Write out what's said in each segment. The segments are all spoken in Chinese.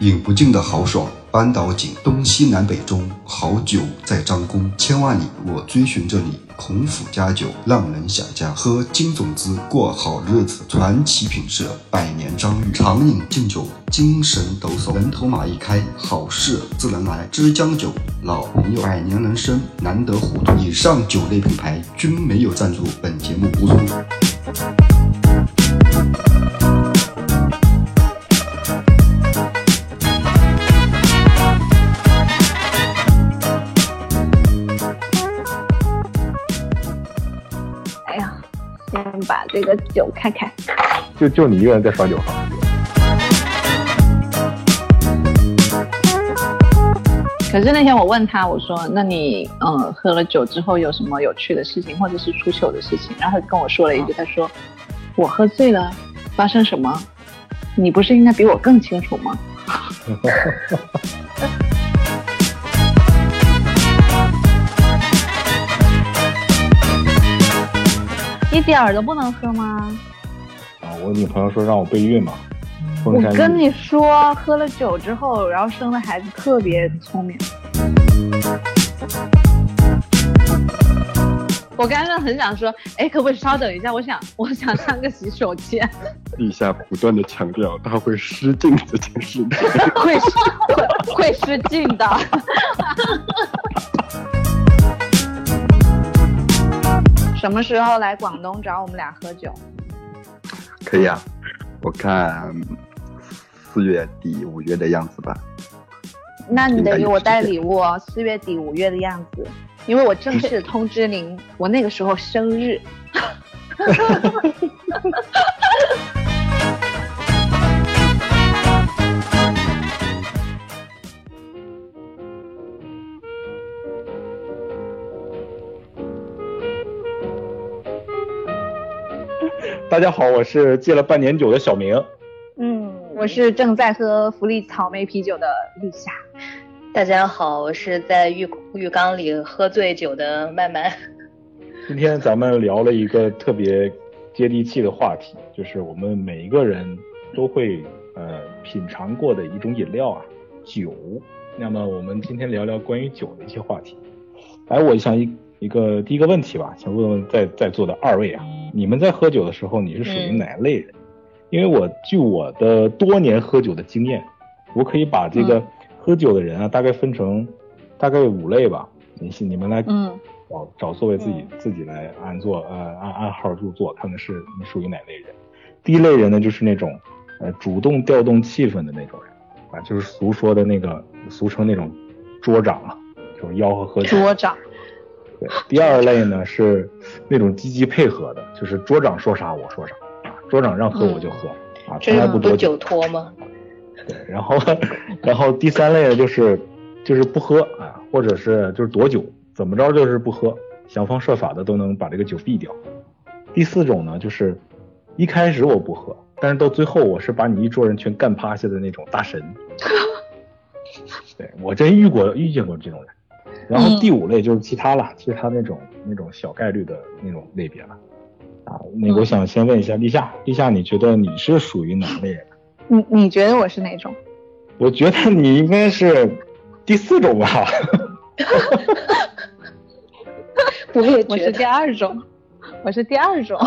饮不尽的豪爽。扳倒井，东西南北中，好酒在张公。千万里，我追寻着你。孔府佳酒，让人想家。喝金种子，过好日子。传奇品质，百年张裕。长饮敬酒，精神抖擞。人头马一开，好事自然来。枝江酒，老朋友，百年人生难得糊涂。以上酒类品牌均没有赞助本节目播出。这个酒看看，就就你一个人在耍酒。可是那天我问他，我说：“那你嗯喝了酒之后有什么有趣的事情，或者是出糗的事情？”然后他跟我说了一句：“他说我喝醉了，发生什么？你不是应该比我更清楚吗？” 一点儿都不能喝吗？啊，我女朋友说让我备孕嘛。我跟你说，喝了酒之后，然后生的孩子特别聪明。我刚刚很想说，哎，可不可以稍等一下？我想，我想上个洗手间。陛下不断的强调，他会失禁这件事情。会失，会失禁的。什么时候来广东找我们俩喝酒？可以啊，我看四月底五月的样子吧。那你得给我带礼物哦，四月底五月的样子，因为我正式通知您，我那个时候生日。大家好，我是戒了半年酒的小明。嗯，我是正在喝福利草莓啤酒的立夏。大家好，我是在浴浴缸里喝醉酒的曼曼。今天咱们聊了一个特别接地气的话题，就是我们每一个人都会呃品尝过的一种饮料啊，酒。那么我们今天聊聊关于酒的一些话题。哎，我想一。一个第一个问题吧，想问问在在座的二位啊，你们在喝酒的时候，你是属于哪类人？因为我据我的多年喝酒的经验，我可以把这个喝酒的人啊，大概分成大概五类吧。你你们来找找座位，自己自己来按座呃按按号入座，看看是你属于哪类人。第一类人呢，就是那种呃主动调动气氛的那种人啊，就是俗说的那个俗称那种桌长啊，就是吆喝喝酒。桌长。对，第二类呢是那种积极配合的，就是桌长说啥我说啥啊，桌长让喝我就喝啊，从来不多酒托吗？对，然后然后第三类呢就是就是不喝啊，或者是就是躲酒，怎么着就是不喝，想方设法的都能把这个酒避掉。第四种呢就是一开始我不喝，但是到最后我是把你一桌人全干趴下的那种大神。对我真遇过遇见过这种人。然后第五类就是其他了，其他那种那种小概率的那种类别了，啊，那我想先问一下立夏，立夏你觉得你是属于哪类人？你你觉得我是哪种？我觉得你应该是第四种吧。我也我是第二种，我是第二种。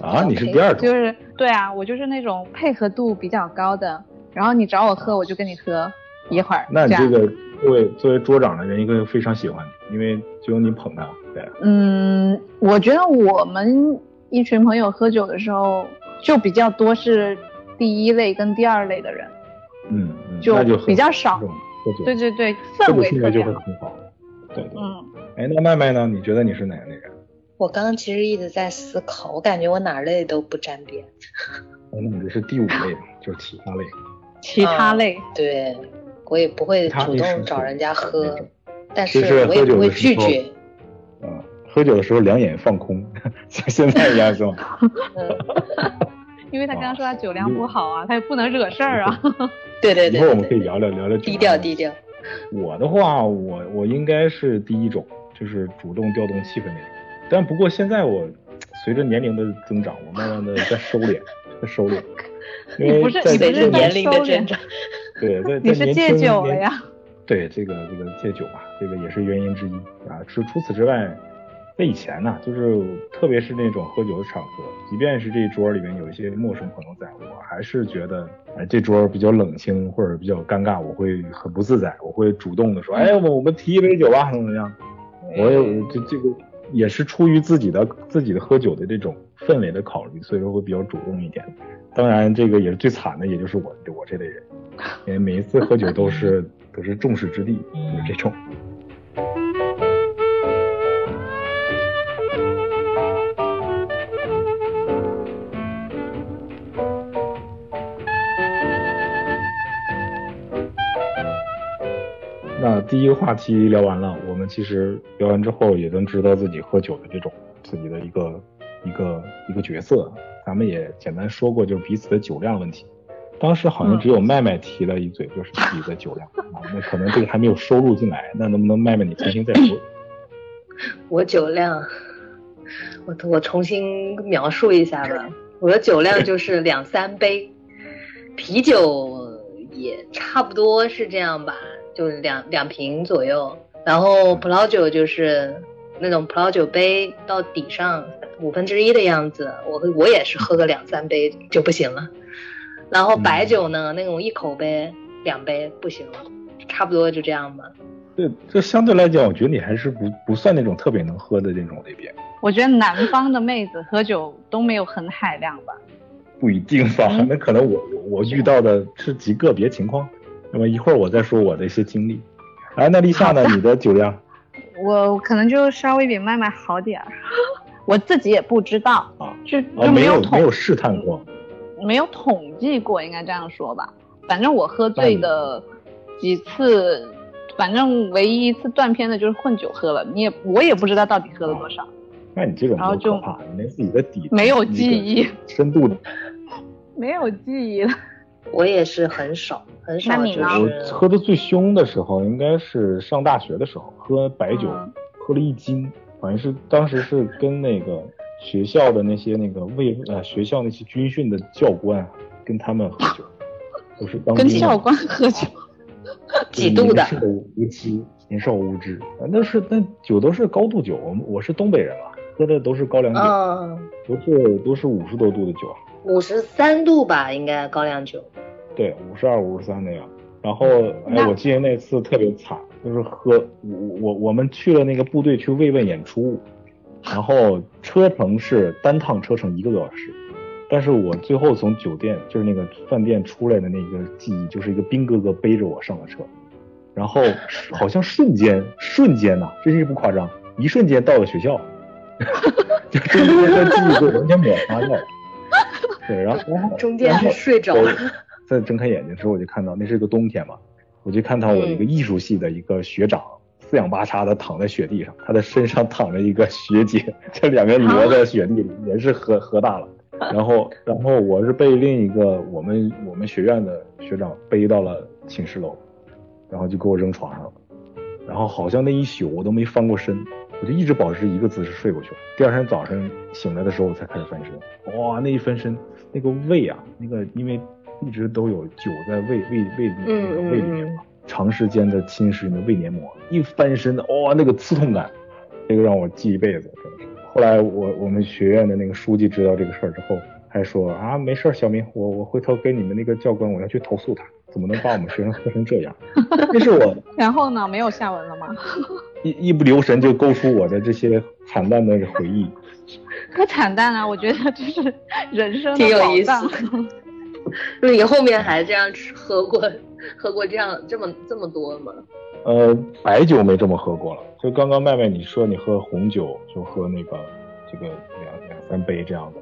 啊，你是第二种？就是对啊，我就是那种配合度比较高的，然后你找我喝，我就跟你喝一会儿。那你这个。作为作为桌长的人，应该非常喜欢你，因为只有你捧他。对，嗯，我觉得我们一群朋友喝酒的时候，就比较多是第一类跟第二类的人。嗯，就比较少。对对对，氛围特别好。对对。嗯。哎，那麦麦呢？你觉得你是哪类人？我刚刚其实一直在思考，我感觉我哪类都不沾边。那你这是第五类，就是其他类。其他类。对。我也不会主动找人家喝，但是我也不会拒绝。嗯，喝酒的时候两眼放空，像现在一样是吗？因为他刚刚说他酒量不好啊，他也不能惹事儿啊。对对对。以后我们可以聊聊聊聊低调低调。我的话，我我应该是第一种，就是主动调动气氛那种。但不过现在我随着年龄的增长，我慢慢的在收敛，在收敛。你不是你不是年龄的增长。对，在 你是戒在年轻酒了呀？对，这个这个戒酒吧，这个也是原因之一啊。除除此之外，在以前呢，就是特别是那种喝酒的场合，即便是这一桌里面有一些陌生朋友在，我还是觉得，哎，这桌比较冷清或者比较尴尬，我会很不自在，我会主动的说，哎，我我们提一杯酒吧，怎么怎么样？我也这这个也是出于自己的自己的喝酒的这种氛围的考虑，所以说会比较主动一点。当然，这个也是最惨的，也就是我我这类人，因为每一次喝酒都是都是众矢之的，就是这种。第一个话题聊完了，我们其实聊完之后也能知道自己喝酒的这种自己的一个一个一个角色。咱们也简单说过，就是彼此的酒量问题。当时好像只有麦麦提了一嘴，就是自己的酒量啊，那可能这个还没有收录进来。那能不能麦麦你重新再说？我酒量，我我重新描述一下吧。我的酒量就是两三杯，啤酒也差不多是这样吧，就是两两瓶左右。然后葡萄酒就是那种葡萄酒杯到底上五分之一的样子，我我也是喝个两三杯就不行了。然后白酒呢，那种一口杯、两杯不行了，差不多就这样吧。对，这相对来讲，我觉得你还是不不算那种特别能喝的那种类别。我觉得南方的妹子喝酒都没有很海量吧。不一定吧，嗯那可能我我遇到的是极个别情况。那么一会儿我再说我的一些经历。哎，那立夏呢？你的酒量 我可能就稍微比麦麦好点儿，我自己也不知道，啊？就哦，就没有统没有试探过。没有统计过，应该这样说吧。反正我喝醉的几次，反正唯一一次断片的就是混酒喝了，你也我也不知道到底喝了多少，那你这种然后就多可怕，你连自己的底没有记忆，深度的。没有记忆了。我也是很少很少，就那你呢？我喝的最凶的时候，应该是上大学的时候，喝白酒、嗯。喝了一斤，好像是当时是跟那个学校的那些那个卫呃学校那些军训的教官跟他们喝酒，都是当跟教官喝酒，几度的？年少无知，年少无知，啊那是那酒都是高度酒，我们我是东北人嘛，喝的都是高粱酒，嗯，都是都是五十多度的酒，五十三度吧，应该高粱酒。对，五十二、五十三那样。然后，哎，我记得那次特别惨，就是喝我我我们去了那个部队去慰问演出，然后车程是单趟车程一个多小时，但是我最后从酒店就是那个饭店出来的那个记忆，就是一个兵哥哥背着我上了车，然后好像瞬间瞬间呐、真是不夸张，一瞬间到了学校，就 中间的记忆就完全抹杀掉了。对，然后中间睡着了再睁开眼睛的时候，我就看到那是个冬天嘛，我就看到我一个艺术系的一个学长，四仰八叉的躺在雪地上，他的身上躺着一个学姐，这两个裸在雪地里，也是喝喝大了。然后，然后我是被另一个我们我们学院的学长背到了寝室楼，然后就给我扔床上了。然后好像那一宿我都没翻过身，我就一直保持一个姿势睡过去了。第二天早上醒来的时候，我才开始翻身。哇，那一翻身，那个胃啊，那个因为一直都有酒在胃胃胃胃里面长时间的侵蚀你的胃黏膜，一翻身，哇、那个刺痛感，这个让我记一辈子，真的是。后来我我们学院的那个书记知道这个事儿之后，还说啊，没事儿，小明，我我回头跟你们那个教官，我要去投诉他，怎么能把我们学生喝成这样？那是我然后呢，没有下文了吗？一一不留神就勾出我的这些惨淡的回忆。不惨淡啊，我觉得这是人生的 挺有意思宝藏。那你后面还这样吃喝过喝过这样这么这么多吗？呃，白酒没这么喝过了。就刚刚麦麦你说你喝红酒，就喝那个这个两两三杯这样的。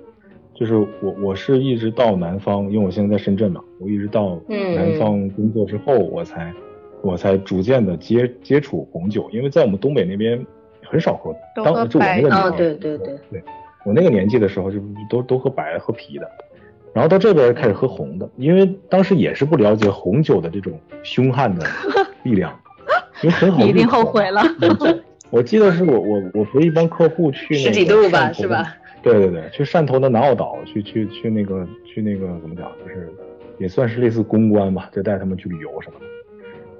就是我我是一直到南方，因为我现在在深圳嘛，我一直到嗯南方工作之后，我才我才逐渐的接接触红酒，因为在我们东北那边很少喝。当就我那个年代，对对对对，我那个年纪的时候就都都喝白喝啤的，然后到这边开始喝红的，因为当时也是不了解红酒的这种凶悍的 力量，因为很好你一定后悔了。我记得是我我我陪一帮客户去十几度吧是吧？对对对，去汕头的南澳岛，去去去那个去那个怎么讲，就是也算是类似公关吧，就带他们去旅游什么的。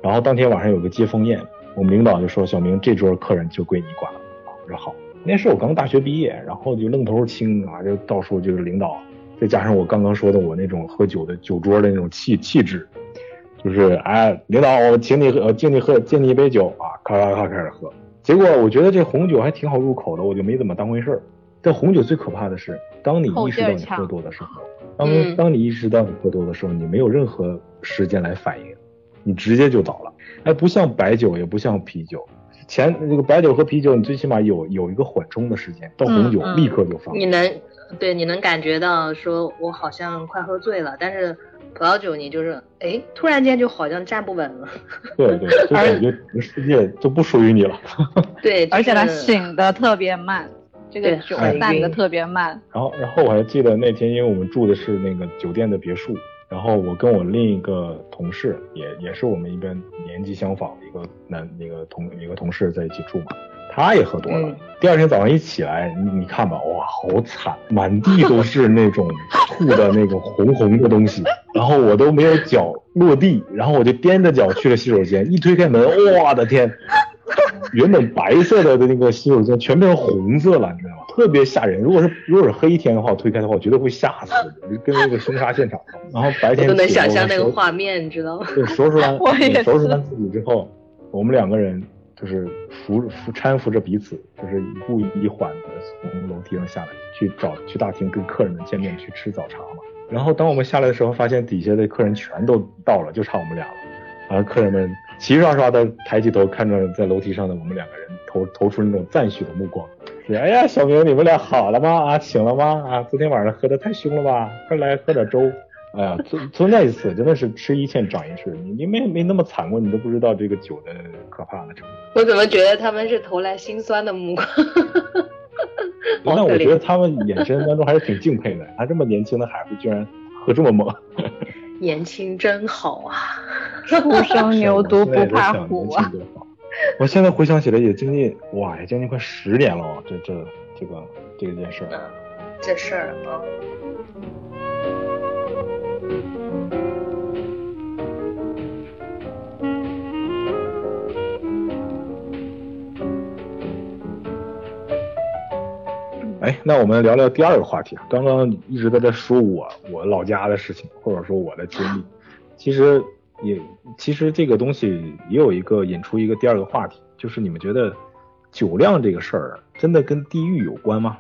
然后当天晚上有个接风宴，我们领导就说：“小明，这桌客人就归你管了。”啊，我说好。那时候我刚大学毕业，然后就愣头青啊，就到处就是领导，再加上我刚刚说的我那种喝酒的酒桌的那种气气质，就是哎，领导，我请你喝，敬你喝，敬你一杯酒啊，咔咔咔开始喝。结果我觉得这红酒还挺好入口的，我就没怎么当回事儿。但红酒最可怕的是，当你意识到你喝多的时候，当当你意识到你喝多的时候，你没有任何时间来反应，你直接就倒了。哎，不像白酒，也不像啤酒。前那个白酒和啤酒，你最起码有有一个缓冲的时间，到红酒立刻就放。你能对，你能感觉到说，我好像快喝醉了，但是葡萄酒你就是哎，突然间就好像站不稳了。对对，就感觉整个世界都不属于你了。对，而且它醒的特别慢，这个酒散的特别慢。然后然后我还记得那天，因为我们住的是那个酒店的别墅。然后我跟我另一个同事，也也是我们一边年纪相仿的一个男那个同一个同事在一起住嘛，他也喝多了。第二天早上一起来，你你看吧，哇，好惨，满地都是那种吐的那个红红的东西，然后我都没有脚落地，然后我就踮着脚去了洗手间，一推开门，我的天！原本白色的的那个洗手间全变成红色了？特别吓人。如果是如果是黑天的话，我推开的话，我绝对会吓死，跟那个凶杀现场。然后白天都能想象那个画面，你知道吗？对，收拾完，收拾完自己之后，我们两个人就是扶扶搀扶着彼此，就是一步一缓的从楼梯上下来，去找去大厅跟客人们见面，去吃早茶嘛。然后当我们下来的时候，发现底下的客人全都到了，就差我们俩了。然后客人们齐刷刷的抬起头看着在楼梯上的我们两个人，投投出那种赞许的目光。是，哎呀，小明，你们俩好了吗？啊，醒了吗？啊，昨天晚上喝的太凶了吧？快来喝点粥。哎呀，从从那一次真的是吃一堑长一智，你你没没那么惨过，你都不知道这个酒的可怕的程度。我怎么觉得他们是投来心酸的目光？那我觉得他们眼神当中还是挺敬佩的，他这么年轻的孩子居然喝这么猛。年轻真好啊！初生牛犊不怕虎啊！我现在回想起来也将近哇，也将近快十年了啊！这这这个这个件事儿，这事儿啊。哎，那我们聊聊第二个话题啊。刚刚一直在这说我我老家的事情，或者说我的经历，其实也其实这个东西也有一个引出一个第二个话题，就是你们觉得酒量这个事儿真的跟地域有关吗？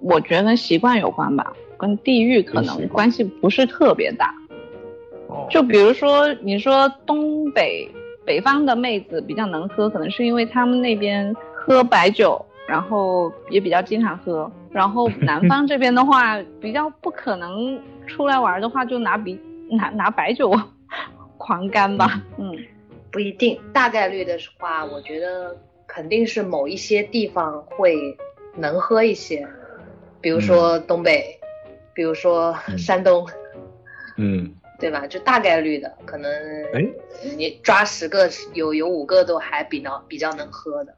我觉得跟习惯有关吧，跟地域可能关系不是特别大。哦。就比如说你说东北北方的妹子比较能喝，可能是因为他们那边喝白酒。然后也比较经常喝，然后 南方这边的话，比较不可能出来玩的话，就拿比拿拿白酒狂干吧。嗯，不一定，大概率的话，我觉得肯定是某一些地方会能喝一些，比如说东北，比如说山东，嗯，对吧？就大概率的，可能哎，你抓十个有有五个都还比较比较能喝的。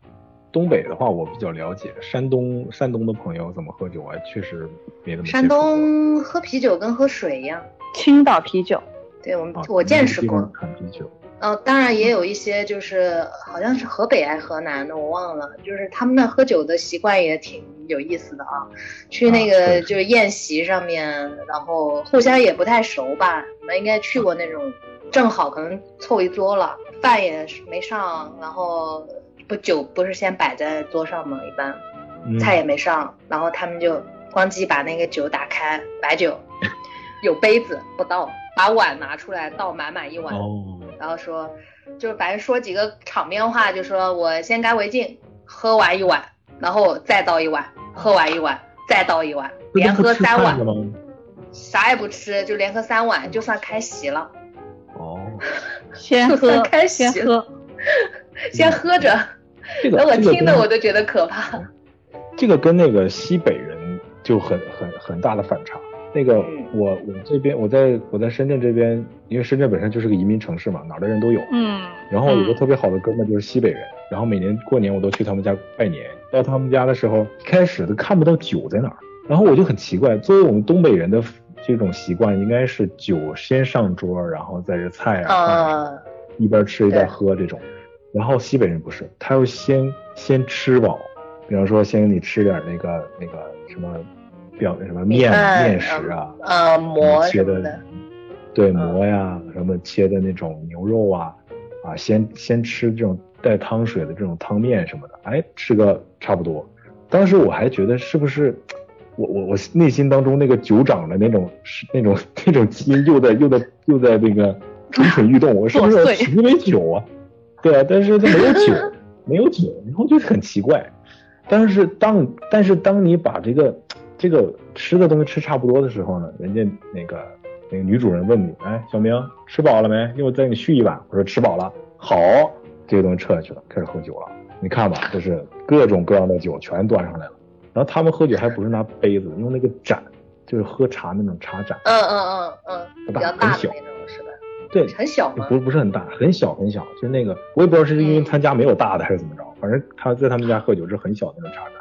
东北的话，我比较了解。山东，山东的朋友怎么喝酒啊？确实没那么。山东喝啤酒跟喝水一样。青岛啤酒，对我们我见识过。产啤酒。呃，当然也有一些，就是好像是河北还是河南的，我忘了。就是他们那喝酒的习惯也挺有意思的啊。去那个就是宴席上面，然后互相也不太熟吧？你们应该去过那种，正好可能凑一桌了，饭也没上，然后。不酒不是先摆在桌上吗？一般菜也没上，然后他们就咣叽把那个酒打开，白酒 有杯子不倒，把碗拿出来倒满满一碗，然后说就是反正说几个场面话，就说我先干为敬，喝完一碗，然后再倒一碗，喝完一碗再倒一碗，连喝三碗，啥也不吃就连喝三碗，就算开席了。哦，先喝开席先喝。先喝着，那我听的我都觉得可怕。这个跟那个西北人就很很很大的反差。那个我我这边我在我在深圳这边，因为深圳本身就是个移民城市嘛，哪儿的人都有。嗯。然后有个特别好的哥们就是西北人，然后每年过年我都去他们家拜年。到他们家的时候，开始都看不到酒在哪儿，然后我就很奇怪，作为我们东北人的这种习惯应该是酒先上桌，然后再是菜啊，饭啊啊，一边吃一边喝这种。然后西北人不是，他要先先吃饱，比方说先给你吃点那个那个什么表什么面面食啊，啊，馍切的对嗯馍呀，什么切的那种牛肉啊，啊，先先吃这种带汤水的这种汤面什么的，哎，吃个差不多。当时我还觉得是不是我我我内心当中那个酒长的那种是那种 那种基因又在又在又在那个蠢蠢欲动，我是不是作祟提没酒啊？对啊，但是它没有酒，没有酒，然后就很奇怪。但是当但是当你把这个这个吃的东西吃差不多的时候呢，人家那个那个女主人问你，哎，小明吃饱了没？一会儿再给你续一碗。我说吃饱了。好，这个东西撤下去了，开始喝酒了。你看吧，就是各种各样的酒全端上来了。然后他们喝酒还不是拿杯子，用那个盏，就是喝茶那种茶盏，嗯嗯嗯嗯，不比较大很小大的那种是吧？对，很小吗？不不是很大，很小很小，就是那个我也不知道是因为他家没有大的还是怎么着，反正他在他们家喝酒是很小的那种茶盏。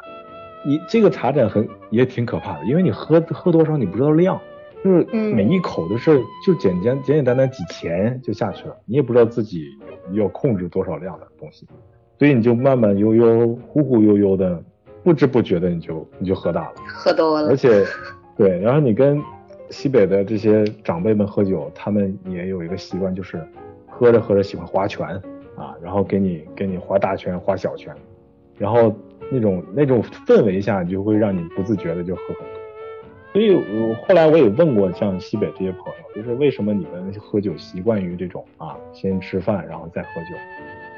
你这个茶盏很也挺可怕的，因为你喝喝多少你不知道量，就是嗯每一口都是就简简简简单单几钱就下去了，你也不知道自己要控制多少量的东西，所以你就慢慢悠悠、忽忽悠悠的，不知不觉的你就你就喝大了。喝多了而，且，对，然后你跟西北的这些长辈们喝酒，他们也有一个习惯，就是喝着喝着喜欢划拳啊，然后给你给你划大拳、划小拳，然后那种那种氛围下，就会让你不自觉的就喝很多。所以我后来我也问过像西北这些朋友，就是为什么你们喝酒习惯于这种啊，先吃饭然后再喝酒？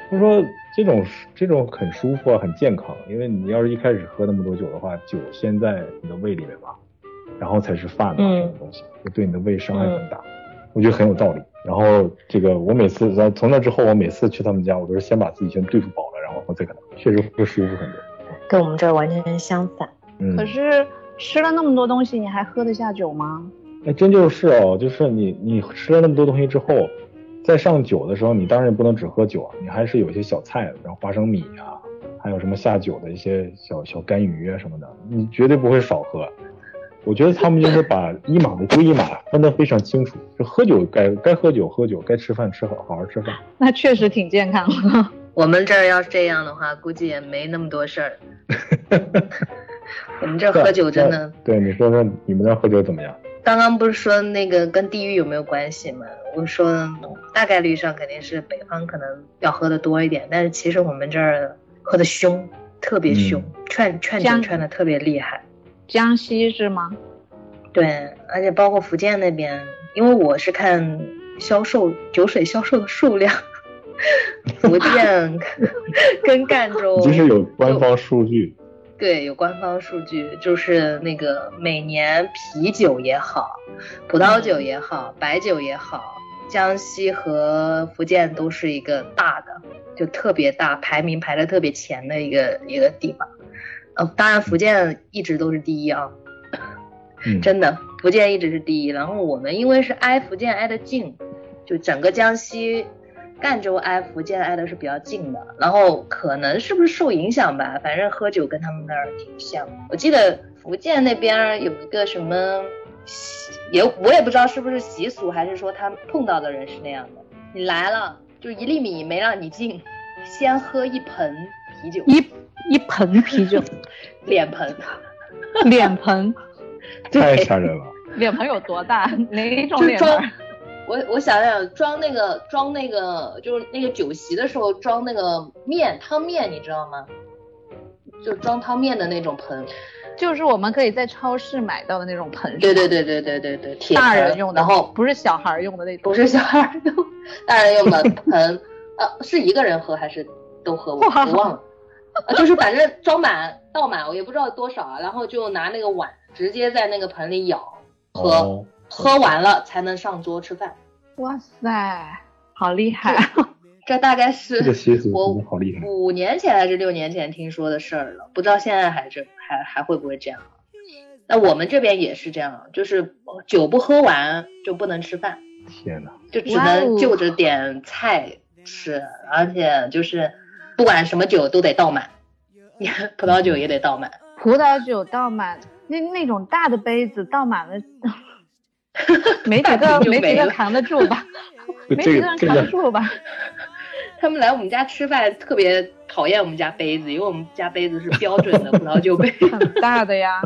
他说这种这种很舒服啊，很健康，因为你要是一开始喝那么多酒的话，酒先在你的胃里面嘛，然后才是饭嘛，嗯这种东西，就对你的胃伤害很大。我觉得很有道理。然后这个我每次，从那之后，我每次去他们家，我都是先把自己先对付饱了，然后我再给他，确实会舒服很多。跟我们这儿完全相反。嗯，可是吃了那么多东西，你还喝得下酒吗？哎，真就是哦，就是你你吃了那么多东西之后，在上酒的时候，你当然也不能只喝酒啊，你还是有一些小菜的，然后花生米啊，还有什么下酒的一些小小干鱼啊什么的，你绝对不会少喝。我觉得他们就是把一码的归一码分得非常清楚，就喝酒该该喝酒喝酒，该吃饭吃好好好吃饭。那确实挺健康的。我们这儿要是这样的话，估计也没那么多事儿。我们这儿喝酒真的，对，你说说你们那儿喝酒怎么样？刚刚不是说那个跟地域有没有关系吗？我说大概率上肯定是北方可能要喝的多一点，但是其实我们这儿喝的凶，特别凶，劝劝酒劝的特别厉害。江西是吗？对，而且包括福建那边，因为我是看销售酒水销售的数量，福建 跟赣州其实有官方数据，对，有官方数据，就是那个每年啤酒也好，葡萄酒也好，白酒也好，江西和福建都是一个大的，就特别大，排名排的特别前的一个一个地方。呃，当然福建一直都是第一啊，嗯，真的，福建一直是第一。然后我们因为是挨福建挨得近，就整个江西，赣州挨福建挨的是比较近的。然后可能是不是受影响吧，反正喝酒跟他们那儿挺像。我记得福建那边有一个什么习，也我也不知道是不是习俗，还是说他碰到的人是那样的。你来了，就一粒米没让你进，先喝一盆啤酒，一一盆啤酒，脸盆，脸盆，太吓人了。脸盆有多大？哪一种脸盆？我我想想，装那个装那个就是那个酒席的时候装那个面汤面，你知道吗？就装汤面的那种盆。就是我们可以在超市买到的那种盆，对对对对对对对，铁大人用的，然后不是小孩用的那种。不是小孩儿用，大人用的盆，呃，是一个人喝还是都喝？我 我忘了。啊，就是反正装满倒满，我也不知道多少啊，然后就拿那个碗直接在那个盆里舀喝，哦，喝完了才能上桌吃饭。哇塞，好厉害！这大概是这个习俗我好厉害。五年前还是六年前听说的事儿了，不知道现在还是还还会不会这样。那我们这边也是这样，就是酒不喝完就不能吃饭，天呐，就只能就着点菜吃，而且就是不管什么酒都得倒满，葡萄酒也得倒满。葡萄酒倒满，那那种大的杯子倒满了，没几个没几 个扛得住吧？没几个人扛得住吧？他们来我们家吃饭特别讨厌我们家杯子，因为我们家杯子是标准的葡萄酒杯，很大的呀，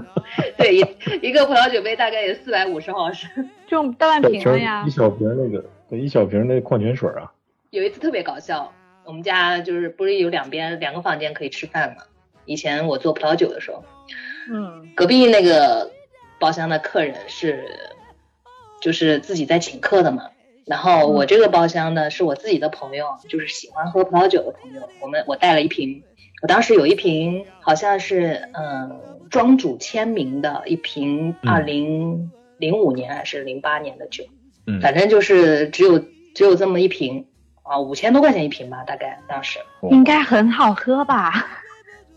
对，一一个葡萄酒杯大概有四百五十毫升。就大半瓶的呀一。小瓶那个，对，一小瓶那矿泉水啊，有一次特别搞笑，我们家就是不是有两边两个房间可以吃饭嘛？以前我做葡萄酒的时候，嗯隔壁那个包厢的客人是就是自己在请客的嘛。然后我这个包厢呢是我自己的朋友，就是喜欢喝葡萄酒的朋友。我们我带了一瓶，我当时有一瓶好像是嗯庄主签名的一瓶嗯二零零五年还是零八年的酒，嗯反正就是只有只有这么一瓶啊，五千多块钱一瓶吧，大概当时。应该很好喝吧？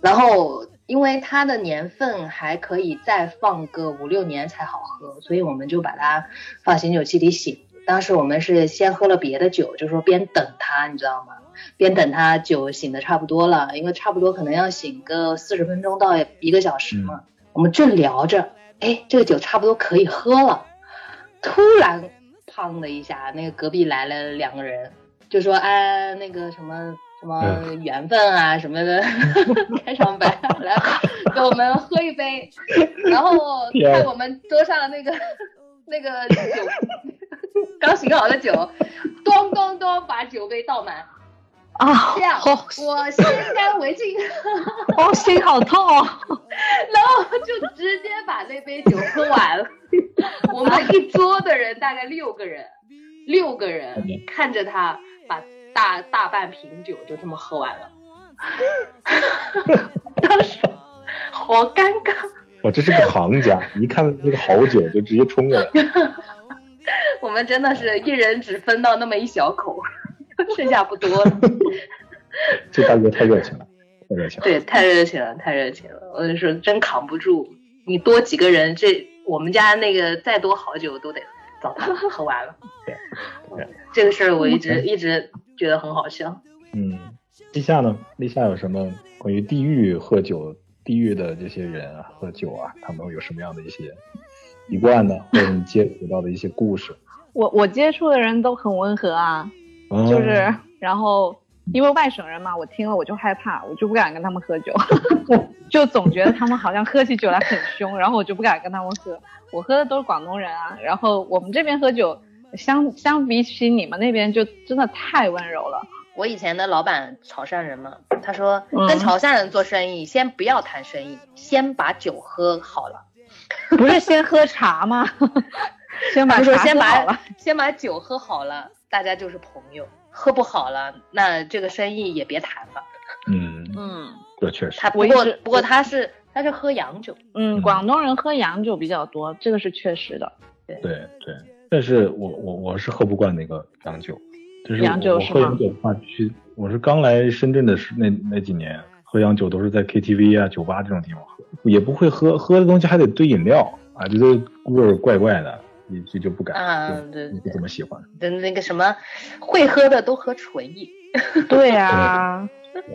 然后因为它的年份还可以再放个五六年才好喝，所以我们就把它放醒酒器里醒。当时我们是先喝了别的酒，就说边等它，你知道吗？边等它酒醒的差不多了，因为差不多可能要醒个四十分钟到一个小时嘛。我们正聊着，哎，这个酒差不多可以喝了，突然砰的一下，那个隔壁来了两个人，就说哎，那个什么什么缘分啊什么的，开场白来给我们喝一杯，然后天看我们桌上的那个 那个酒刚醒好的酒，咚咚咚把酒杯倒满，啊，这样好，我先干为敬，哦，心好痛哦。然后就直接把那杯酒喝完了。我们一桌的人大概六个人，六个人看着他把大大半瓶酒就这么喝完了，当时好尴尬。哇，这是个行家，一看那个好酒就直接冲过来。我们真的是一人只分到那么一小口，剩下不多了。这大哥太热情了，太热情了。对，太热情了，太热情了。我就说真扛不住，你多几个人，这我们家那个再多好酒都得早他喝完了。对对这个事儿我一直一直觉得很好笑。嗯，立夏呢？立夏有什么关于地狱喝酒、地狱的这些人啊，喝酒啊，他们有什么样的一些习惯的？或者你接触到的一些故事？我我接触的人都很温和啊，哦就是然后因为外省人嘛，我听了我就害怕，我就不敢跟他们喝酒，就总觉得他们好像喝起酒来很凶，然后我就不敢跟他们喝。我喝的都是广东人啊，然后我们这边喝酒相相比起你们那边就真的太温柔了。我以前的老板潮汕人嘛，他说嗯跟潮汕人做生意，先不要谈生意，先把酒喝好了。不是先喝茶吗？先把先把喝好了。先把酒喝好了，大家就是朋友。喝不好了，那这个生意也别谈了。嗯，嗯这确实他不过不过他是他是喝洋酒，嗯，广东人喝洋酒比较多，这个是确实的。对对。但是我我我是喝不惯那个洋酒，就是我洋酒是吗我喝洋酒的话，去我是刚来深圳的时那那几年喝洋酒都是在 KTV 啊、酒吧这种地方喝，也不会喝，喝的东西还得兑饮料啊，觉得味儿怪怪的，也就就不敢，嗯对就不怎么喜欢。的那个什么会喝的都喝纯饮。对啊，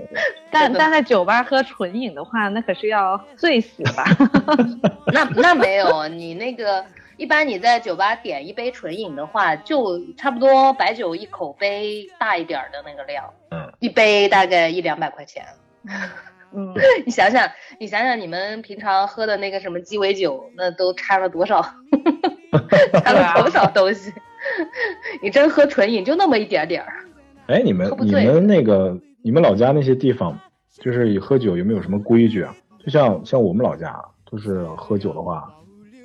但但在酒吧喝纯饮的话，那可是要醉死吧？那那没有，你那个一般你在酒吧点一杯纯饮的话，就差不多白酒一口杯大一点儿的那个量，嗯，一杯大概一两百块钱。嗯，你想想，你想想你们平常喝的那个什么鸡尾酒，那都掺了多少，掺了多少东西？你真喝纯饮就那么一点点儿。哎，你们你们那个你们老家那些地方，就是喝酒有没有什么规矩啊？就像像我们老家，就是喝酒的话，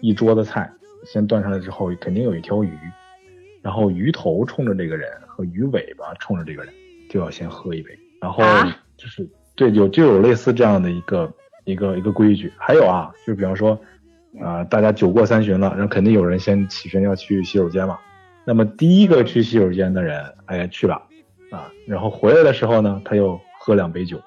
一桌子菜先端上来之后，肯定有一条鱼，然后鱼头冲着这个人和鱼尾巴冲着这个人，就要先喝一杯，然后啊就是对有就有类似这样的一个一个一个规矩。还有啊，就比方说，啊、大家酒过三巡了，然后肯定有人先起身要去洗手间嘛。那么第一个去洗手间的人，哎，去了啊，然后回来的时候呢，他又喝两杯酒，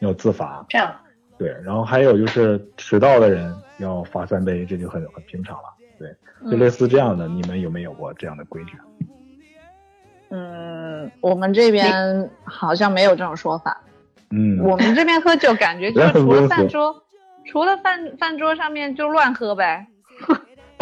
要自罚。这样，对，然后还有就是迟到的人要罚三杯，这就很很平常了。对，就类似这样的，你们有没有过这样的规矩？嗯，我们这边好像没有这种说法。嗯，我们这边喝酒感觉就 是除了饭桌，除了饭饭桌上面就乱喝呗。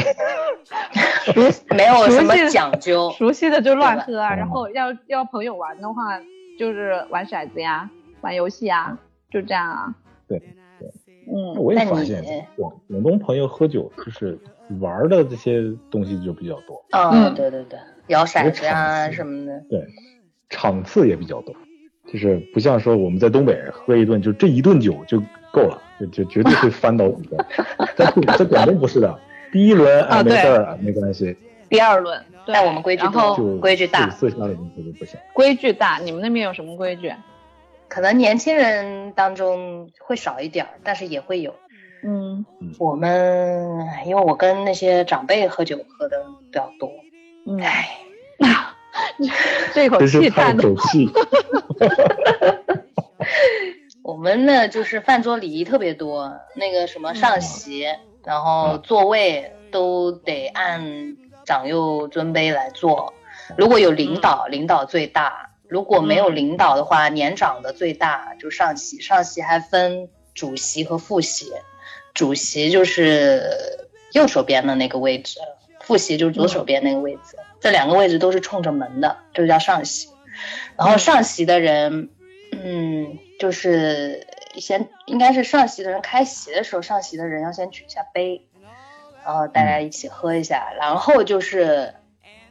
没有什么熟悉的讲究。熟悉的就乱喝啊，然后要要朋友玩的话，就是玩骰子呀，玩游戏啊，就这样啊。对对，嗯，我也发现广广东朋友喝酒就是玩的这些东西就比较多，嗯，嗯对对对，摇骰子有啊什么的。对，场次也比较多，就是不像说我们在东北喝一顿就这一顿酒就够了，就就绝对会翻倒几个。在在广东不是的，第一轮啊没事儿啊没关系，第二轮，对，但我们规矩然后多规矩大四四下的东西就不行。规矩大，你们那边有什么规矩？可能年轻人当中会少一点，但是也会有。嗯。我们因为我跟那些长辈喝酒喝的比较多，嗯，唉，这口气叹的，口气。我们呢就是饭桌礼仪特别多，那个什么上席，然后座位都得按长幼尊卑来坐。如果有领导，领导最大；如果没有领导的话，年长的最大就上席。上席还分主席和副席，主席就是右手边的那个位置，副席就是左手边那个位置。这两个位置都是冲着门的，就叫上席。然后上席的人，嗯，就是先应该是上席的人开席的时候，上席的人要先举一下杯，然后大家一起喝一下，然后就是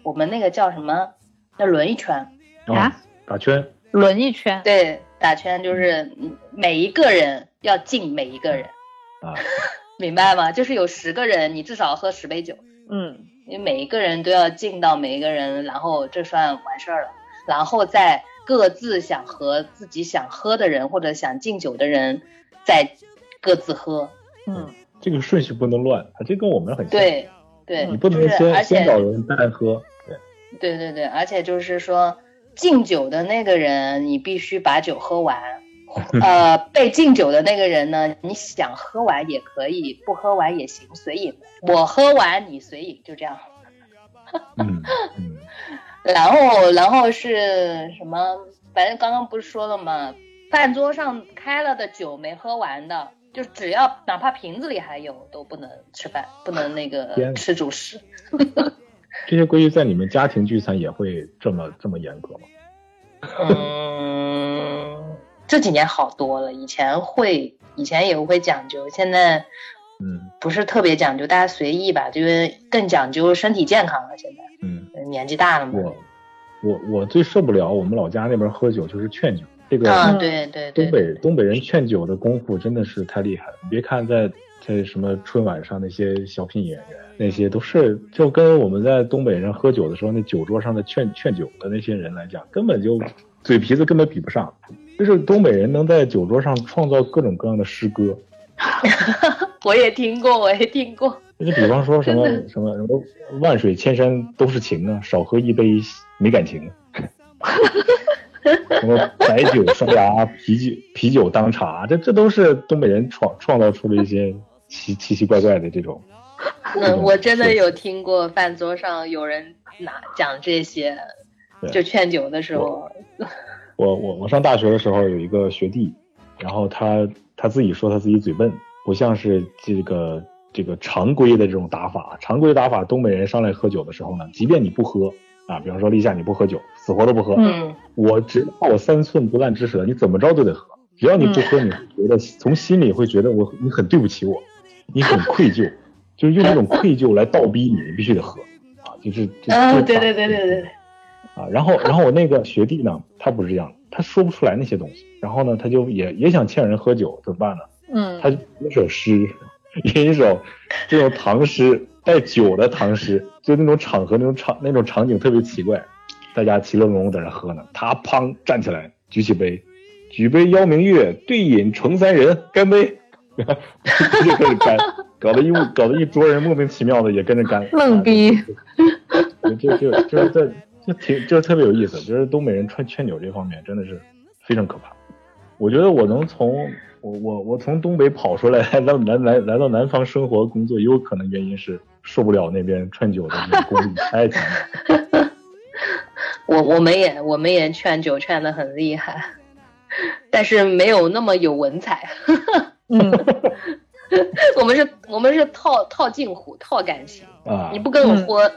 我们那个叫什么，要轮一圈，啊打圈，轮一圈，对，打圈就是嗯每一个人要敬每一个人，啊，明白吗？就是有十个人，你至少喝十杯酒，嗯因为每一个人都要敬到每一个人，然后这算完事儿了，然后再各自想和自己想喝的人或者想敬酒的人再各自喝。嗯这个顺序不能乱，啊，这跟我们很像。，对对，你不能就是先先找人再喝。对，对对对，而且就是说敬酒的那个人，你必须把酒喝完。呃，被敬酒的那个人呢，你想喝完也可以，不喝完也行，随饮。我喝完你随饮，就这样。嗯嗯，然后，然后是什么？反正刚刚不是说了吗？饭桌上开了的酒没喝完的，就只要哪怕瓶子里还有，都不能吃饭，不能那个吃主食。这些规矩在你们家庭聚餐也会这么这么严格吗？嗯，这几年好多了，以前会，以前也会讲究，现在嗯不是特别讲究，大家随意吧，就是更讲究身体健康了。现在嗯，年纪大了嘛，我我我最受不了我们老家那边喝酒就是劝酒，这个对对对东北东北人劝酒的功夫真的是太厉害了。你别看在在什么春晚上那些小品演员，那些都是就跟我们在东北人喝酒的时候，那酒桌上的劝劝酒的那些人来讲，根本就嘴皮子根本比不上。就是东北人能在酒桌上创造各种各样的诗歌，我也听过，我也听过。你比方说什么什么什么万水千山都是情啊，少喝一杯没感情。什么白酒双牙，啤酒啤酒当茶，这这都是东北人创创造出了一些奇奇奇怪怪的这种。嗯，我真的有听过饭桌上有人拿讲这些，对就劝酒的时候，我我我上大学的时候有一个学弟，然后他他自己说他自己嘴笨，不像是这个这个常规的这种打法。常规打法，东北人上来喝酒的时候呢，即便你不喝啊，比方说立夏你不喝酒，死活都不喝，嗯。我只怕我三寸不烂之舌，你怎么着都得喝。只要你不喝，你觉得从心里会觉得我你很对不起我，你很愧疚，就是用这种愧疚来倒逼你，你必须得喝。啊，就是就啊，就对对对对对，啊，然后然后我那个学弟呢，他不是这样，他说不出来那些东西，然后呢，他就也也想欠人喝酒，怎么办呢？嗯。他就一首诗，吟一首这种唐诗，带酒的唐诗，就那种场合那种场那种场景特别奇怪，大家其乐融融在那喝呢，他砰站起来举起杯，举杯邀明月，对饮成三人，干杯，就开始干，搞得一屋搞得一桌人莫名其妙的也跟着干，愣逼，就就就就是这就挺就是特别有意思，就是东北人劝劝酒这方面真的是非常可怕。我觉得我能从我我我从东北跑出来来到来来来到南方生活工作，也有可能原因是受不了那边劝酒的那个功力太强了。我我们也我们也劝酒劝的很厉害，但是没有那么有文采。嗯我们是我们是套套套近乎、套感情。啊你不跟我喝，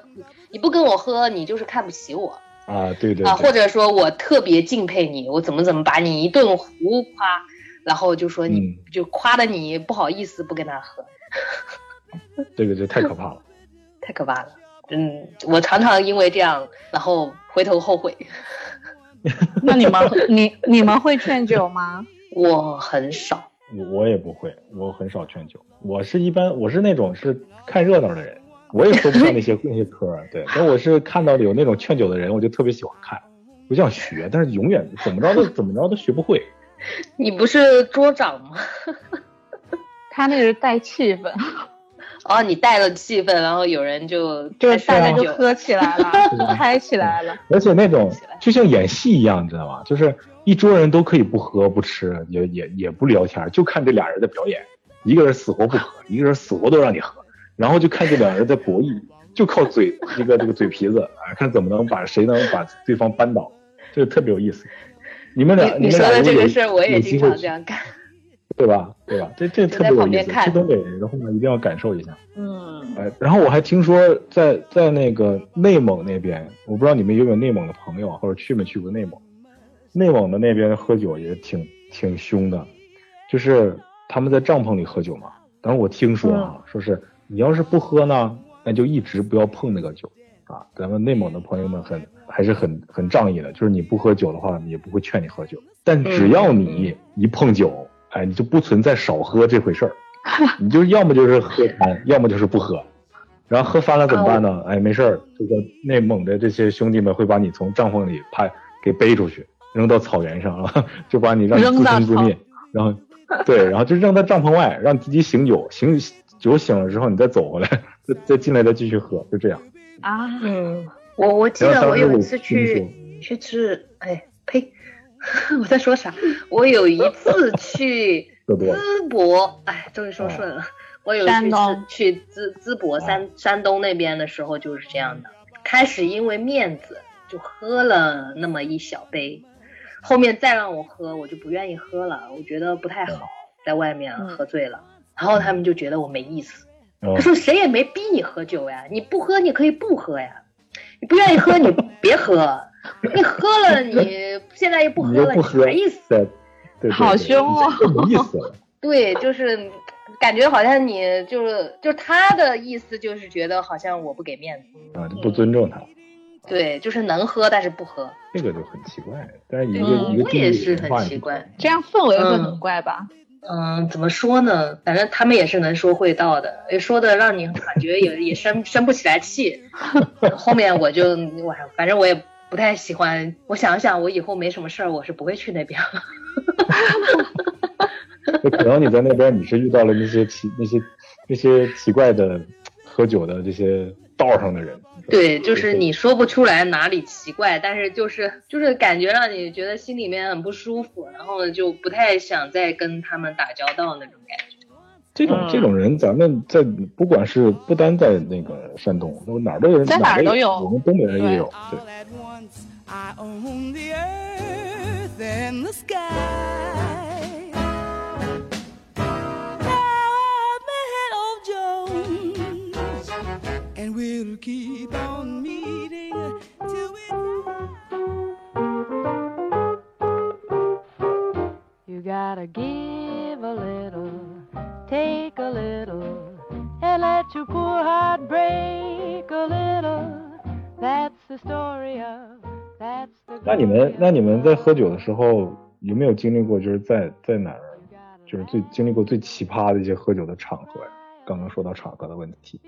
你不跟我喝，你就是看不起我啊，对对啊，或者说我特别敬佩你，我怎么怎么把你一顿胡夸，然后就说你、嗯就夸的你不好意思不跟他喝，这个就太可怕了。太可怕了。嗯，我常常因为这样，然后回头后悔。那你们你你们会劝酒吗？我很少，我我也不会，我很少劝酒。我是一般我是那种是看热闹的人，我也说不上那些那些嗑儿，对。但我是看到有那种劝酒的人，我就特别喜欢看，我想学，但是永远怎么着都怎么着都学不会。你不是桌长吗？他那个是带气氛，哦，你带了气氛，然后有人就就大家就喝起来了，嗨起来了。而且那种就像演戏一样，你知道吗？就是一桌人都可以不喝不吃，也也也不聊天，就看这俩人的表演，一个人死活不喝，一个人死活都让你喝，然后就看这两人在博弈，就靠嘴这个这个嘴皮子啊，看怎么能把谁能把对方扳倒，这个特别有意思。你们俩你你们俩如果有说的这个事儿，我也经有机会常这样干。对吧？对吧？这这特别有意思。去东北，然后呢，一定要感受一下。嗯，哎，然后我还听说在在那个内蒙那边，我不知道你们有没有内蒙的朋友啊，或者去没去过内蒙？内蒙的那边喝酒也挺挺凶的，就是他们在帐篷里喝酒嘛。当时我听说啊，说是你要是不喝呢，那就一直不要碰那个酒啊。咱们内蒙的朋友们很还是很很仗义的，就是你不喝酒的话，也不会劝你喝酒，但只要你一碰酒，哎，你就不存在少喝这回事儿。你就要么就是喝翻，要么就是不喝，然后喝翻了怎么办呢？哎，没事儿，这个内蒙的这些兄弟们会把你从帐篷里拍给背出去，扔到草原上，啊 就把你让你自生自灭，然后对，然后就扔到帐篷外，让自己醒酒，醒酒醒了之后你再走回来，再再进来再继续喝，就这样。啊，嗯，我我记得我有一次去去吃，哎呸，我在说啥？我有一次去 淄博，哎，终于说顺了。我有一次去去淄淄博山山东那边的时候就是这样的，开始因为面子就喝了那么一小杯，后面再让我喝我就不愿意喝了，我觉得不太好，在外面嗯喝醉了，然后他们就觉得我没意思。哦他说谁也没逼你喝酒呀，你不喝你可以不喝呀，你不愿意喝你别喝，你喝了你 现在又不喝了，你啥意思？对对对，好凶哦没意思。对，就是感觉好像你就是就是他的意思就是觉得好像我不给面子，啊，就不尊重他，对，就是能喝但是不喝，这个就很奇怪。但是一个、嗯一个我也是很奇怪。这样氛围会嗯很怪吧？嗯，怎么说呢？反正他们也是能说会道的，也说的让你感觉也也生 生不起来气。后面我就我反正我也不太喜欢。我想想，我以后没什么事儿，我是不会去那边了。那可能你在那边 你是遇到了那些奇那些那些奇怪的喝酒的这些道上的人。对，就是你说不出来哪里奇怪，但是就是就是感觉让你觉得心里面很不舒服，然后就不太想再跟他们打交道那种感觉。这种嗯这种人，咱们在不管是不单在那个山东，哪儿都有人，在哪儿儿都有我们东北人也有。对 All，at we'll keep on meeting till we. You gotta give a little, take a little, and let your poor heart break a little. That's the story of, that's the 那你们那你们在喝酒的时候有没有经历过，就是在在哪儿，就是最经历过最奇葩的一些喝酒的场合呀？刚刚说到场合的问题，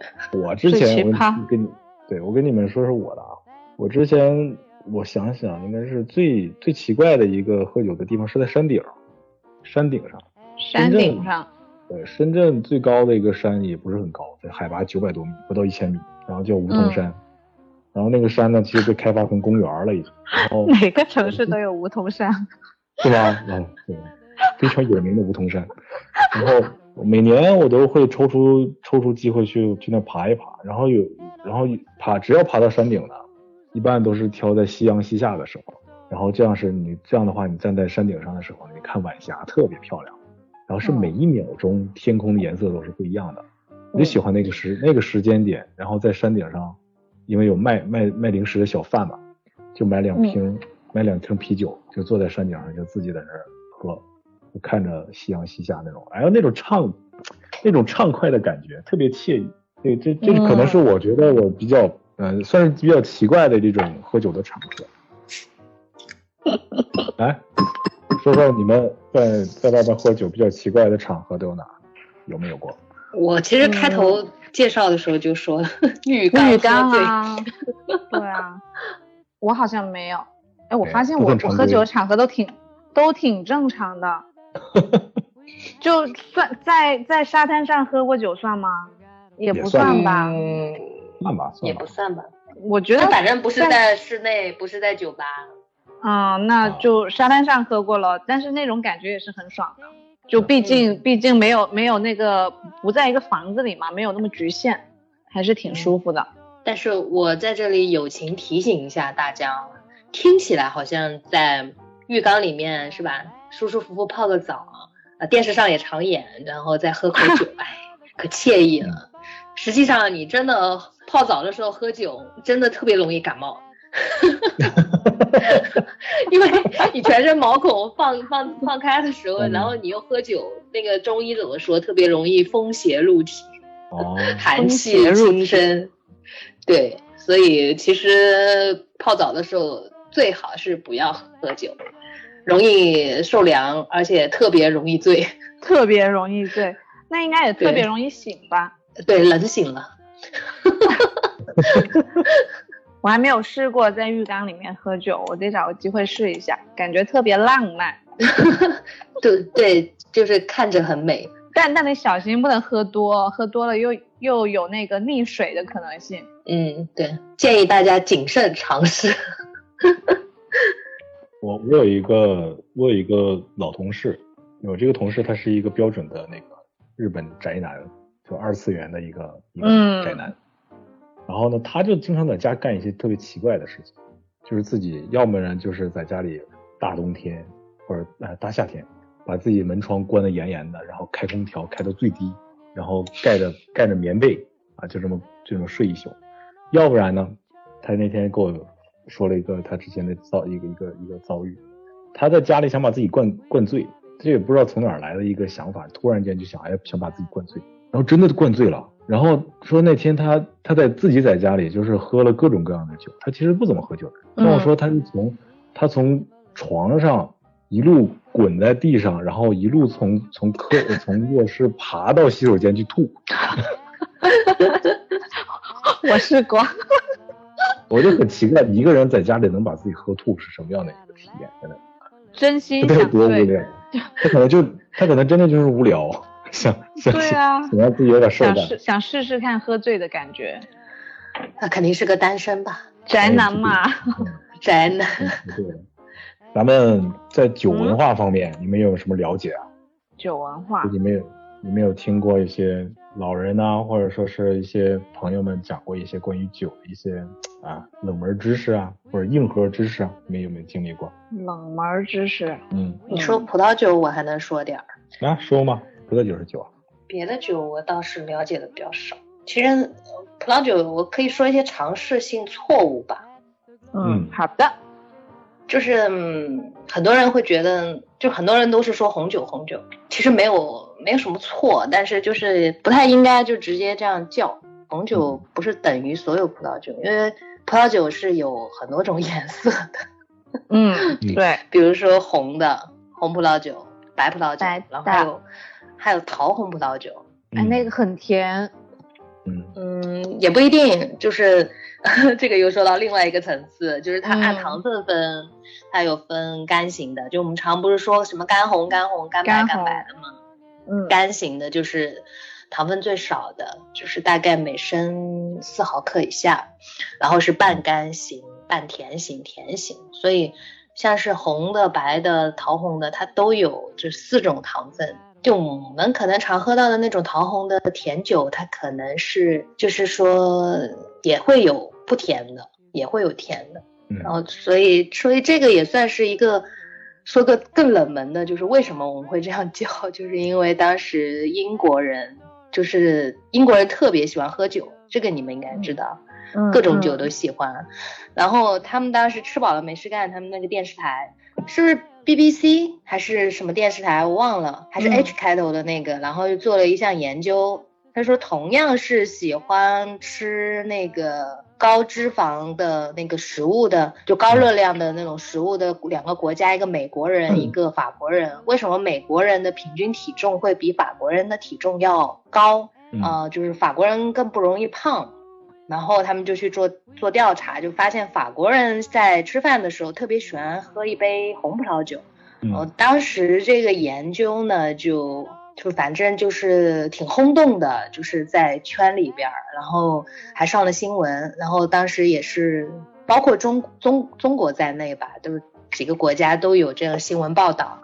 我之前我跟你对我跟你们说说我的啊，我之前我想想应该是最最奇怪的一个喝酒的地方是在山顶，山顶上。山顶上，对，深圳最高的一个山也不是很高，在海拔九百多米，不到一千米，然后叫梧桐山。然后那个山呢，其实被开发成公园了已经。然后 每个城市都有梧桐山。是吧？嗯，对，非常有名的梧桐山。然后每年我都会抽出抽出机会去去那爬一爬，然后有然后爬只要爬到山顶了，一般都是挑在夕阳西下的时候。然后这样是你这样的话，你站在山顶上的时候，你看晚霞特别漂亮。然后是每一秒钟天空的颜色都是不一样的，我就喜欢那个时那个时间点，然后在山顶上，因为有卖卖卖零食的小贩嘛，就买两瓶、买两瓶啤酒，就坐在山顶上就自己在那儿喝，就看着夕阳西下那种，哎呦那种畅那种畅快的感觉，特别惬意。对，这这可能是我觉得我比较呃算是比较奇怪的这种喝酒的场合。来说说你们在在外边喝酒比较奇怪的场合都有哪？有没有过？我其实开头介绍的时候就说了，浴缸 浴缸喝醉啊，对啊，我好像没有。哎，我发现我我喝酒的场合都挺都挺正常的，就算在在沙滩上喝过酒算吗？也不算算吧。嗯，算吧，算吧也不。算吧。我觉得反正不是在室内，不是在酒吧。嗯，那就沙滩上喝过了，但是那种感觉也是很爽的。就毕竟毕竟没有没有那个不在一个房子里嘛，没有那么局限，还是挺舒服的。但是我在这里友情提醒一下大家，听起来好像在浴缸里面是吧，舒舒服服泡个澡，啊，电视上也常演，然后再喝口酒，哎，可惬意了。实际上，你真的泡澡的时候喝酒，真的特别容易感冒。因为你全身毛孔放放放开的时候，嗯然后你又喝酒，那个中医怎么说？特别容易风邪入体。哦，寒气入身。对，所以其实泡澡的时候最好是不要喝酒，容易受凉，而且特别容易醉。特别容易醉，那应该也特别容易醒吧？对，冷醒了。我还没有试过在浴缸里面喝酒，我得找个机会试一下，感觉特别浪漫。对对，就是看着很美。但但得小心，不能喝多，喝多了又又有那个溺水的可能性。嗯，对，建议大家谨慎尝试。我我有一个我有一个老同事，我这个同事他是一个标准的那个日本宅男，就二次元的一个一个嗯宅男。然后呢，他就经常在家干一些特别奇怪的事情，就是自己要么然就是在家里大冬天或者呃大夏天，把自己门窗关得严严的，然后开空调开到最低，然后盖着盖着棉被啊，就这么就这么睡一宿。要不然呢，他那天给我说了一个他之前的遭一个一个一个遭遇，他在家里想把自己灌灌醉，这也不知道从哪儿来的一个想法，突然间就想哎想把自己灌醉，然后真的灌醉了。然后说那天他他在自己在家里就是喝了各种各样的酒，他其实不怎么喝酒的。跟我说他是从他从床上一路滚在地上，然后一路从从客从卧室爬到洗手间去吐。我试过，我就很奇怪，一个人在家里能把自己喝吐是什么样的一个体验？真的，真心这得有想。多无聊？他可能就他可能真的就是无聊，想 想对啊想让自己有点事儿干。想试想试试看喝醉的感觉，那肯定是个单身吧，宅男嘛。宅男。对，咱们在酒文化方面，你们有什么了解啊？酒文化就，你们有你们有听过一些老人呐、或者说是一些朋友们讲过一些关于酒的一些啊冷门知识啊，或者硬核知识啊，你们有没有经历过？冷门知识。嗯，你说葡萄酒，我还能说点儿。啊，说嘛，葡萄酒是酒啊。别的酒我倒是了解的比较少。其实呃葡萄酒我可以说一些尝试性错误吧，嗯好的。就是、嗯、很多人会觉得，就很多人都是说红酒红酒，其实没有没有什么错，但是就是不太应该就直接这样叫。红酒，不是等于所有葡萄酒，因为葡萄酒是有很多种 颜色的，嗯，嗯。对，比如说红的红葡萄酒、白葡萄酒白，然后还有还有桃红葡萄酒，哎，那个很甜。嗯。嗯，也不一定，就是 这个又说到另外一个层次，就是它按嗯糖分分，它有分干型的，就我们常不是说什么干红、干红、干白、干白的吗？嗯，干型的就是糖分最少的，就是大概每升四毫克以下，然后是半干型、半甜型、甜型，所以像是红的、白的、桃红的，它都有这四种糖分。就我们可能常喝到的那种桃红的甜酒，它可能是就是说也会有不甜的，也会有甜的。嗯然后所以所以这个也算是一个说个更冷门的，就是为什么我们会这样叫，就是因为当时英国人就是英国人特别喜欢喝酒，这个你们应该知道，嗯各种酒都喜欢。然后他们当时吃饱了没事干，他们那个电视台是不是 BBC 还是什么电视台我忘了，还是嗯 H 开头的那个，然后就做了一项研究。他说，同样是喜欢吃那个高脂肪的那个食物的，就高热量的那种食物的两个国家，一个美国人，嗯一个法国人，为什么美国人的平均体重会比法国人的体重要高？嗯呃，就是法国人更不容易胖。然后他们就去做做调查，就发现法国人在吃饭的时候特别喜欢喝一杯红葡萄酒。嗯当时这个研究呢，就就反正就是挺轰动的，就是在圈里边儿，然后还上了新闻，然后当时也是包括中中中国在内吧，都是几个国家都有这样新闻报道。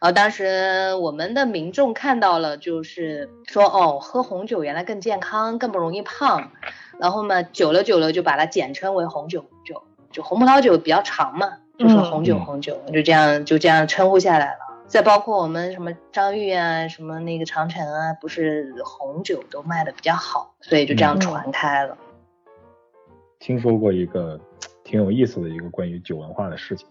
然后当时我们的民众看到了，就是说哦，喝红酒原来更健康，更不容易胖。然后嘛，久了久了就把它简称为红酒，酒就红葡萄酒比较长嘛，就说嗯红酒嗯红酒，就这样就这样称呼下来了。再包括我们什么张裕啊，什么那个长城啊，不是红酒都卖的比较好，所以就这样嗯传开了。听说过一个挺有意思的一个关于酒文化的事情，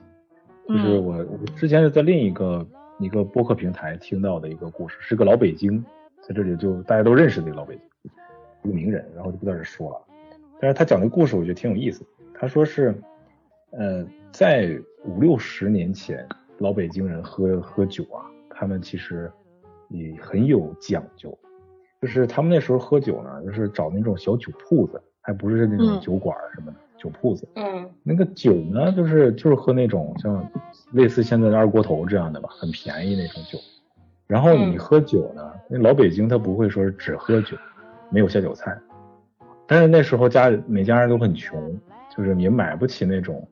就是我之前是在另一个一个播客平台听到的一个故事，是个老北京，在这里就大家都认识那个老北京，一个名人，然后就不在这说了。但是他讲的故事我觉得挺有意思。他说是，呃，在五六十年前，老北京人喝喝酒啊，他们其实也很有讲究，就是他们那时候喝酒呢，就是找那种小酒铺子，还不是那种嗯酒馆什么的，酒铺子。嗯那个酒呢，就是就是喝那种像类似现在的二锅头这样的吧，很便宜那种酒。然后你嗯喝酒呢，那老北京他不会说是只喝酒，没有下酒菜。但是那时候家里每家人都很穷，就是也买不起那种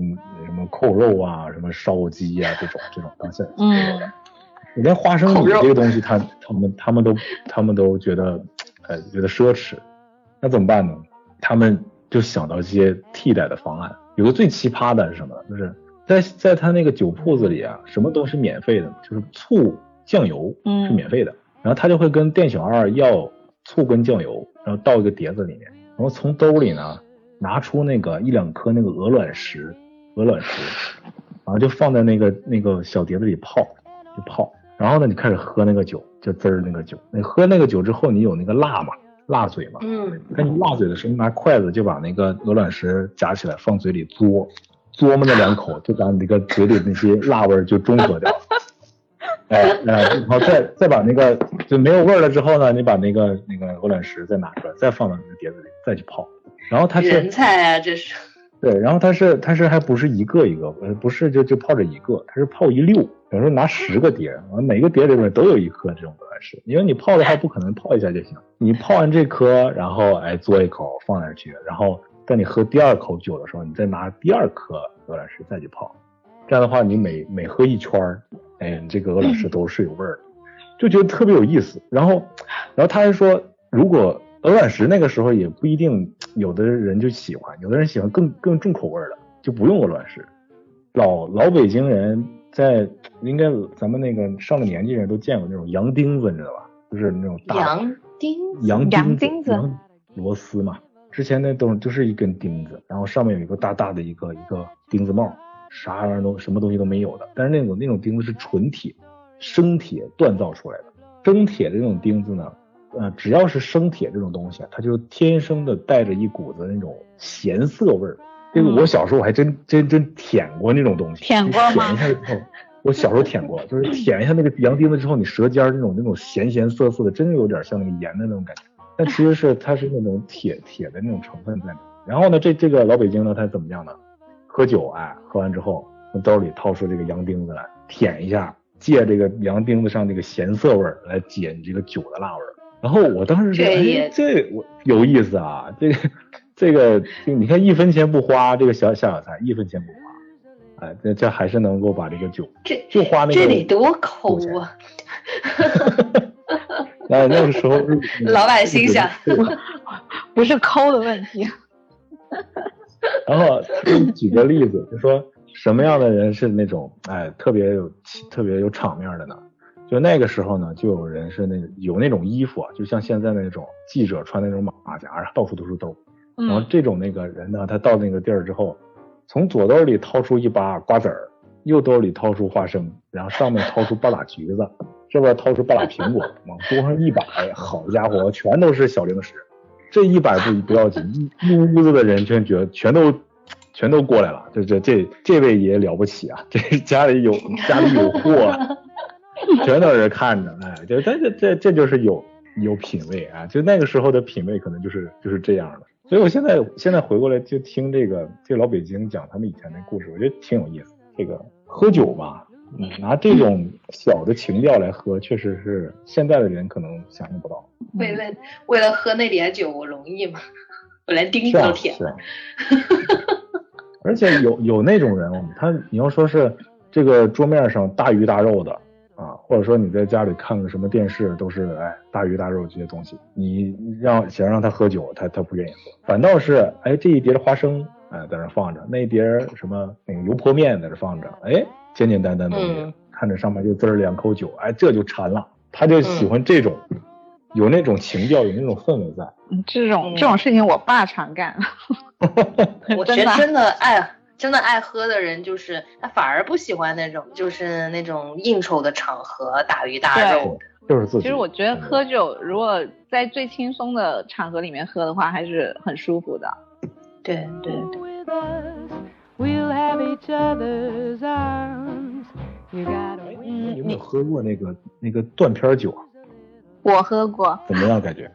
嗯什么扣肉啊、什么烧鸡啊这种这种当下。嗯连花生米这个东西他，他们他们都他们都觉得，呃，觉得奢侈，那怎么办呢？他们就想到一些替代的方案。有个最奇葩的是什么？就是在在他那个酒铺子里啊，什么都是免费的，就是醋、酱油是免费的。然后他就会跟店小二要醋跟酱油，然后倒一个碟子里面，然后从兜里呢拿出那个一两颗那个鹅卵石，鹅卵石，然后就放在那个那个小碟子里泡，就泡。然后呢，你开始喝那个酒，就滋儿那个酒。你喝那个酒之后，你有那个辣嘛，辣嘴嘛。嗯那你辣嘴的时候，你拿筷子就把那个鹅卵石夹起来放嘴里嘬，嘬么那两口，就把你这个嘴里那些辣味儿就中和掉了。哎哎，然后再再把那个就没有味儿了之后呢，你把那个那个鹅卵石再拿出来，再放到那个碟子里，再去泡。然后它是人才啊，这是。对，然后它是它是还不是一个一个，呃，不是就就泡着一个，它是泡一溜，有时候拿十个碟，每个碟里面都有一颗这种鹅卵石，因为你泡的话不可能泡一下就行，你泡完这颗，然后哎嘬一口放那儿去，然后在你喝第二口酒的时候，你再拿第二颗鹅卵石再去泡，这样的话你每每喝一圈儿，哎，这个鹅卵石都是有味儿的，就觉得特别有意思。然后，然后他还说，如果鹅卵石那个时候也不一定，有的人就喜欢，有的人喜欢更更重口味的，就不用鹅卵石。老老北京人在应该咱们那个上了年纪人都见过那种洋钉子，你知道吧？就是那种大洋钉子洋洋钉钉子螺丝嘛。之前那东西就是一根钉子，然后上面有一个大大的一个一个钉子帽，啥玩意儿都什么东西都没有的。但是那种那种钉子是纯铁，生铁锻造出来的。生铁的那种钉子呢，呃，只要是生铁这种东西啊，它就天生的带着一股子那种咸涩味儿。这个嗯我小时候我还真真真舔过那种东西，舔过吗舔一下之后，我小时候舔过，就是舔一下那个羊钉子之后，你舌尖儿那种那种咸咸涩涩的，真的有点像那个盐的那种感觉。但其实是它是那种铁铁的那种成分在里面。然后呢，这这个老北京呢，他怎么样呢？喝酒啊，喝完之后从兜里掏出这个羊钉子来舔一下，借这个羊钉子上这个咸涩味儿来解你这个酒的辣味儿。然后我当时觉得，这这我有意思啊，这个 这个，就你看一分钱不花，这个小小小菜一分钱不花，哎，这这还是能够把这个酒这就花那个这得多抠啊！那那个时候日 老板心想，不是抠的问题。然后举个例子，就说什么样的人是那种哎特别有特别有场面的呢？就那个时候呢，就有人是那有那种衣服啊，就像现在那种记者穿那种马马甲啊，到处都是兜。然后嗯，这种那个人呢，他到那个地儿之后，从左兜里掏出一把瓜子儿，右兜里掏出花生，然后上面掏出半拉橘子，这边掏出半拉苹果，往桌上一摆，好家伙，全都是小零食。这一摆不不要紧，一一屋子的人全觉得全都全都过来了，这这这这位爷了不起啊，这家里有家里有货啊，全都是看着，哎，就这这这这就是有有品位啊，就那个时候的品味可能就是就是这样的。所以我现在现在回过来就听这个这个老北京讲他们以前的故事，我觉得挺有意思。这个喝酒嘛，嗯，拿这种小的情调来喝，确实是现在的人可能想象不到。为了为了喝那点酒，我容易吗？我连钉子是啊都舔是。啊，而且有有那种人，他你要说是这个桌面上大鱼大肉的啊，或者说你在家里看个什么电视都是哎大鱼大肉这些东西，你让想让他喝酒，他他不愿意喝，反倒是哎这一碟花生哎在那放着，那一碟什么那个油泼面在这放着，哎简简单单的、嗯看着上面就滋儿两口酒，哎这就馋了，他就喜欢这种。有那种情调，有那种氛围在，嗯这种嗯这种事情我爸常干。我觉得真的爱真的爱喝的人，就是他反而不喜欢那种就是那种应酬的场合大鱼大肉的。就是自己。其实我觉得喝酒，如果在最轻松的场合里面喝的话，还是很舒服的。对对你有没有喝过那个那个断片酒啊？我喝过，怎么样感觉？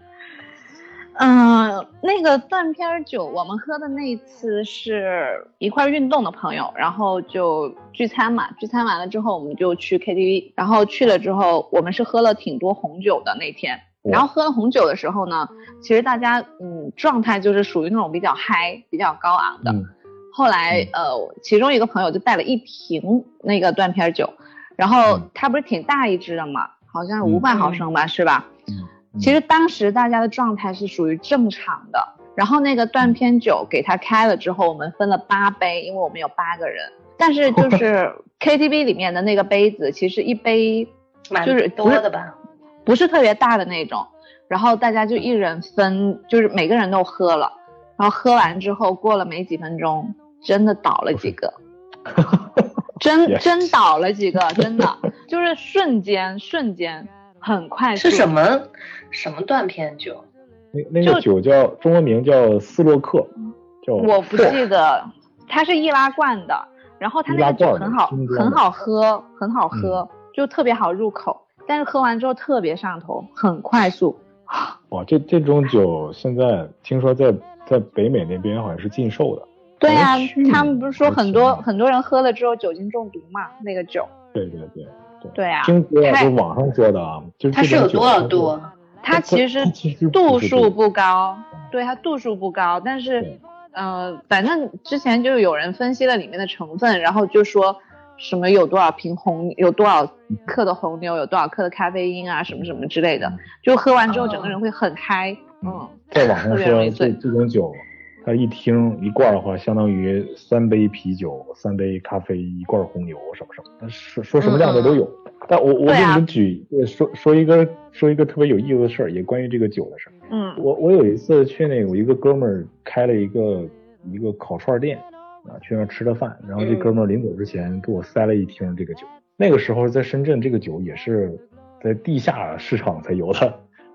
嗯，那个断片儿酒，我们喝的那一次是一块儿运动的朋友，然后就聚餐嘛，聚餐完了之后，我们就去 KTV，然后去了之后，我们是喝了挺多红酒的那天。然后喝了红酒的时候呢，其实大家嗯状态就是属于那种比较嗨、比较高昂的。嗯后来呃，其中一个朋友就带了一瓶那个断片儿酒，然后嗯它不是挺大一支的嘛，好像嗯五百毫升吧，是吧？嗯其实当时大家的状态是属于正常的，然后那个断片酒给他开了之后，我们分了八杯，因为我们有八个人。但是就 是 KTV 里面的那个杯子，其实一杯就是多的吧？不是特别大的那种，然后大家就一人分，就是每个人都喝了，然后喝完之后过了没几分钟，真的倒了几个，真真倒了几个，真的就是瞬间瞬间很快速。是什么什么断片酒？那那个酒叫中文名叫斯洛克，叫我不记得，它是易拉罐的，然后它那个酒很好很好喝，很好喝，嗯就特别好入口，但是喝完之后特别上头，很快速。哇，这这种酒现在听说在在北美那边好像是禁售的。对呀、他们不是说很多很多人喝了之后酒精中毒嘛？那个酒，对对对对。啊，太就网上说的啊，就是它是有多少度？啊？它其实度数不高，对它度数不高，但是呃，反正之前就有人分析了里面的成分，然后就说什么有多少瓶红，有多少克的红牛，有多少克的咖啡因啊，什么什么之类的，就喝完之后整个人会很嗨，嗯，在网上说这这种酒，它一听一罐儿的话，相当于三杯啤酒、三杯咖啡、一罐红牛什么什么，说说什么样的都有。但我我给你们举呃说说一个说一个特别有意思的事儿，也关于这个酒的事儿。嗯我我有一次去那个我一个哥们儿开了一个一个烤串店啊，去那儿吃的饭，然后这嗯哥们儿临走之前给我塞了一听这个酒。那个时候在深圳，这个酒也是在地下市场才有的，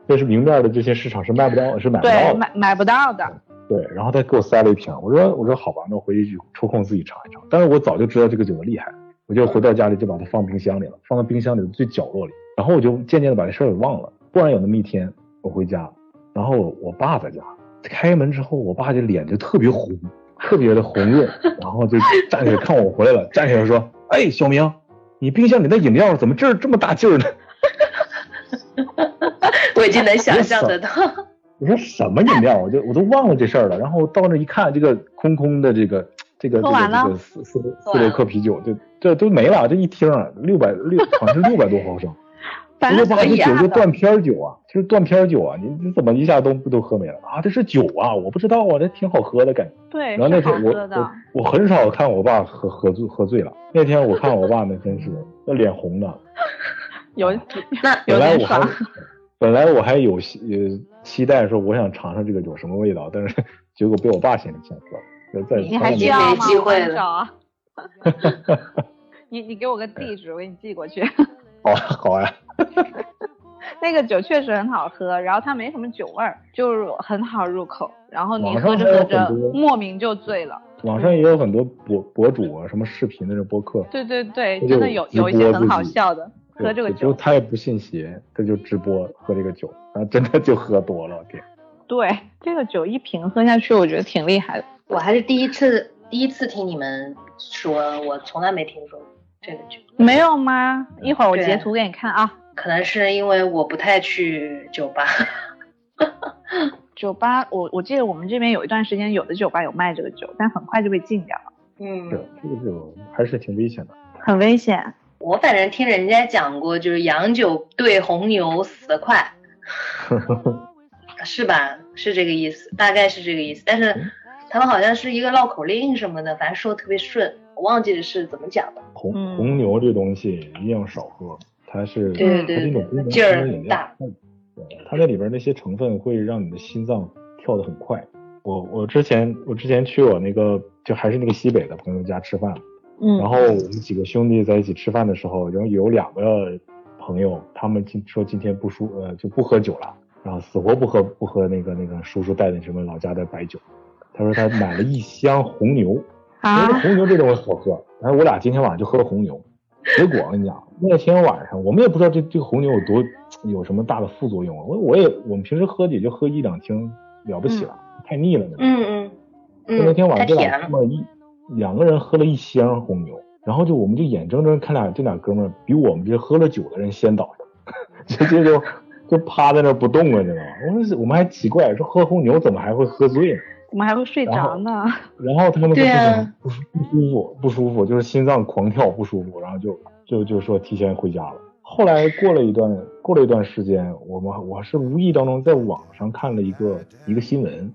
但是明面的这些市场是卖不到，是买不到。买买不到的，对，然后他给我塞了一瓶，我说我说好吧，那我回去抽空自己尝一尝。但是我早就知道这个酒的厉害，我就回到家里就把它放冰箱里了，放到冰箱里的最角落里。然后我就渐渐的把这事儿给忘了。忽然有那么一天，我回家，然后我爸在家，开门之后，我爸这脸就特别红，特别的红润，然后就站起来看我回来了，站起来说：“哎，小明，你冰箱里的饮料怎么劲儿这么大劲儿呢？” 我已经能想象得到。我说什么饮料？我就我都忘了这事儿了。然后到那一看，这个空空的这个这个这个四四四六克啤酒，这这都没了。这一听啊，六百六好像是六百多毫升。反我说爸，正可以啊这酒就断片酒啊，就是断片酒啊，你你怎么一下都都喝没了啊？这是酒啊，我不知道啊，这挺好喝的感觉。对，然后那天我我。我很少看我爸喝喝醉喝醉了。那天我看我爸那真是那脸红的，有那有本来我还。本来我还有期呃期待说我想尝尝这个酒什么味道，但是 结果被我爸先先喝了。在你还从来没要要吗？没机会了 你。你你给我个地址，我给你寄过去。好啊好呀，那个酒确实很好喝，然后它没什么酒味儿，就是很好入口。然后你喝着喝着莫名就醉了。网上也有很多博博主啊，什么视频的这播客，对对对，真的有有一些很好笑的，喝这个就酒。他也不信邪，他就直播喝这个酒，然后真的就喝多了，我天！对，这个酒一瓶喝下去，我觉得挺厉害的。我还是第一次第一次听你们说，我从来没听说过这个酒。没有吗？一会儿我截图给你看啊。可能是因为我不太去酒吧。酒吧，我我记得我们这边有一段时间，有的酒吧有卖这个酒，但很快就被禁掉了，嗯对这个酒还是挺危险的。很危险。我反正听人家讲过，就是洋酒兑红牛死得快，是吧？是这个意思，大概是这个意思。但是他们好像是一个绕口令什么的，反正说的特别顺，我忘记是怎么讲的。红嗯红牛这东西一定要少喝，它是对对它是一种功能劲儿性饮料大，它那里边那些成分会让你的心脏跳得很快。我我之前我之前去我那个就还是那个西北的朋友家吃饭，嗯，然后我们几个兄弟在一起吃饭的时候，然后有两个朋友，他们今说今天不舒呃就不喝酒了，然后死活不喝不喝那个那个叔叔带的什么老家的白酒，他说他买了一箱红牛，啊，红牛这东西好喝，然后我俩今天晚上就喝了红牛，结果我跟你讲，那天晚上我们也不知道这这个红牛有多有什么大的副作用，我我也我们平时喝也就喝一两听了不起了，太腻了那种。嗯嗯那天，晚上这。俩哥们儿一两个人喝了一箱红牛，然后就我们就眼睁睁看俩这俩哥们儿比我们这些喝了酒的人先倒下，直接就就趴在那儿不动了，你知道吗？我们我们还奇怪说喝红牛怎么还会喝醉呢？怎么还会睡着呢？然后他们说对啊不不舒不舒服不舒服，就是心脏狂跳不舒服，然后就就就说提前回家了。后来过了一段过了一段时间，我们我是无意当中在网上看了一个一个新闻，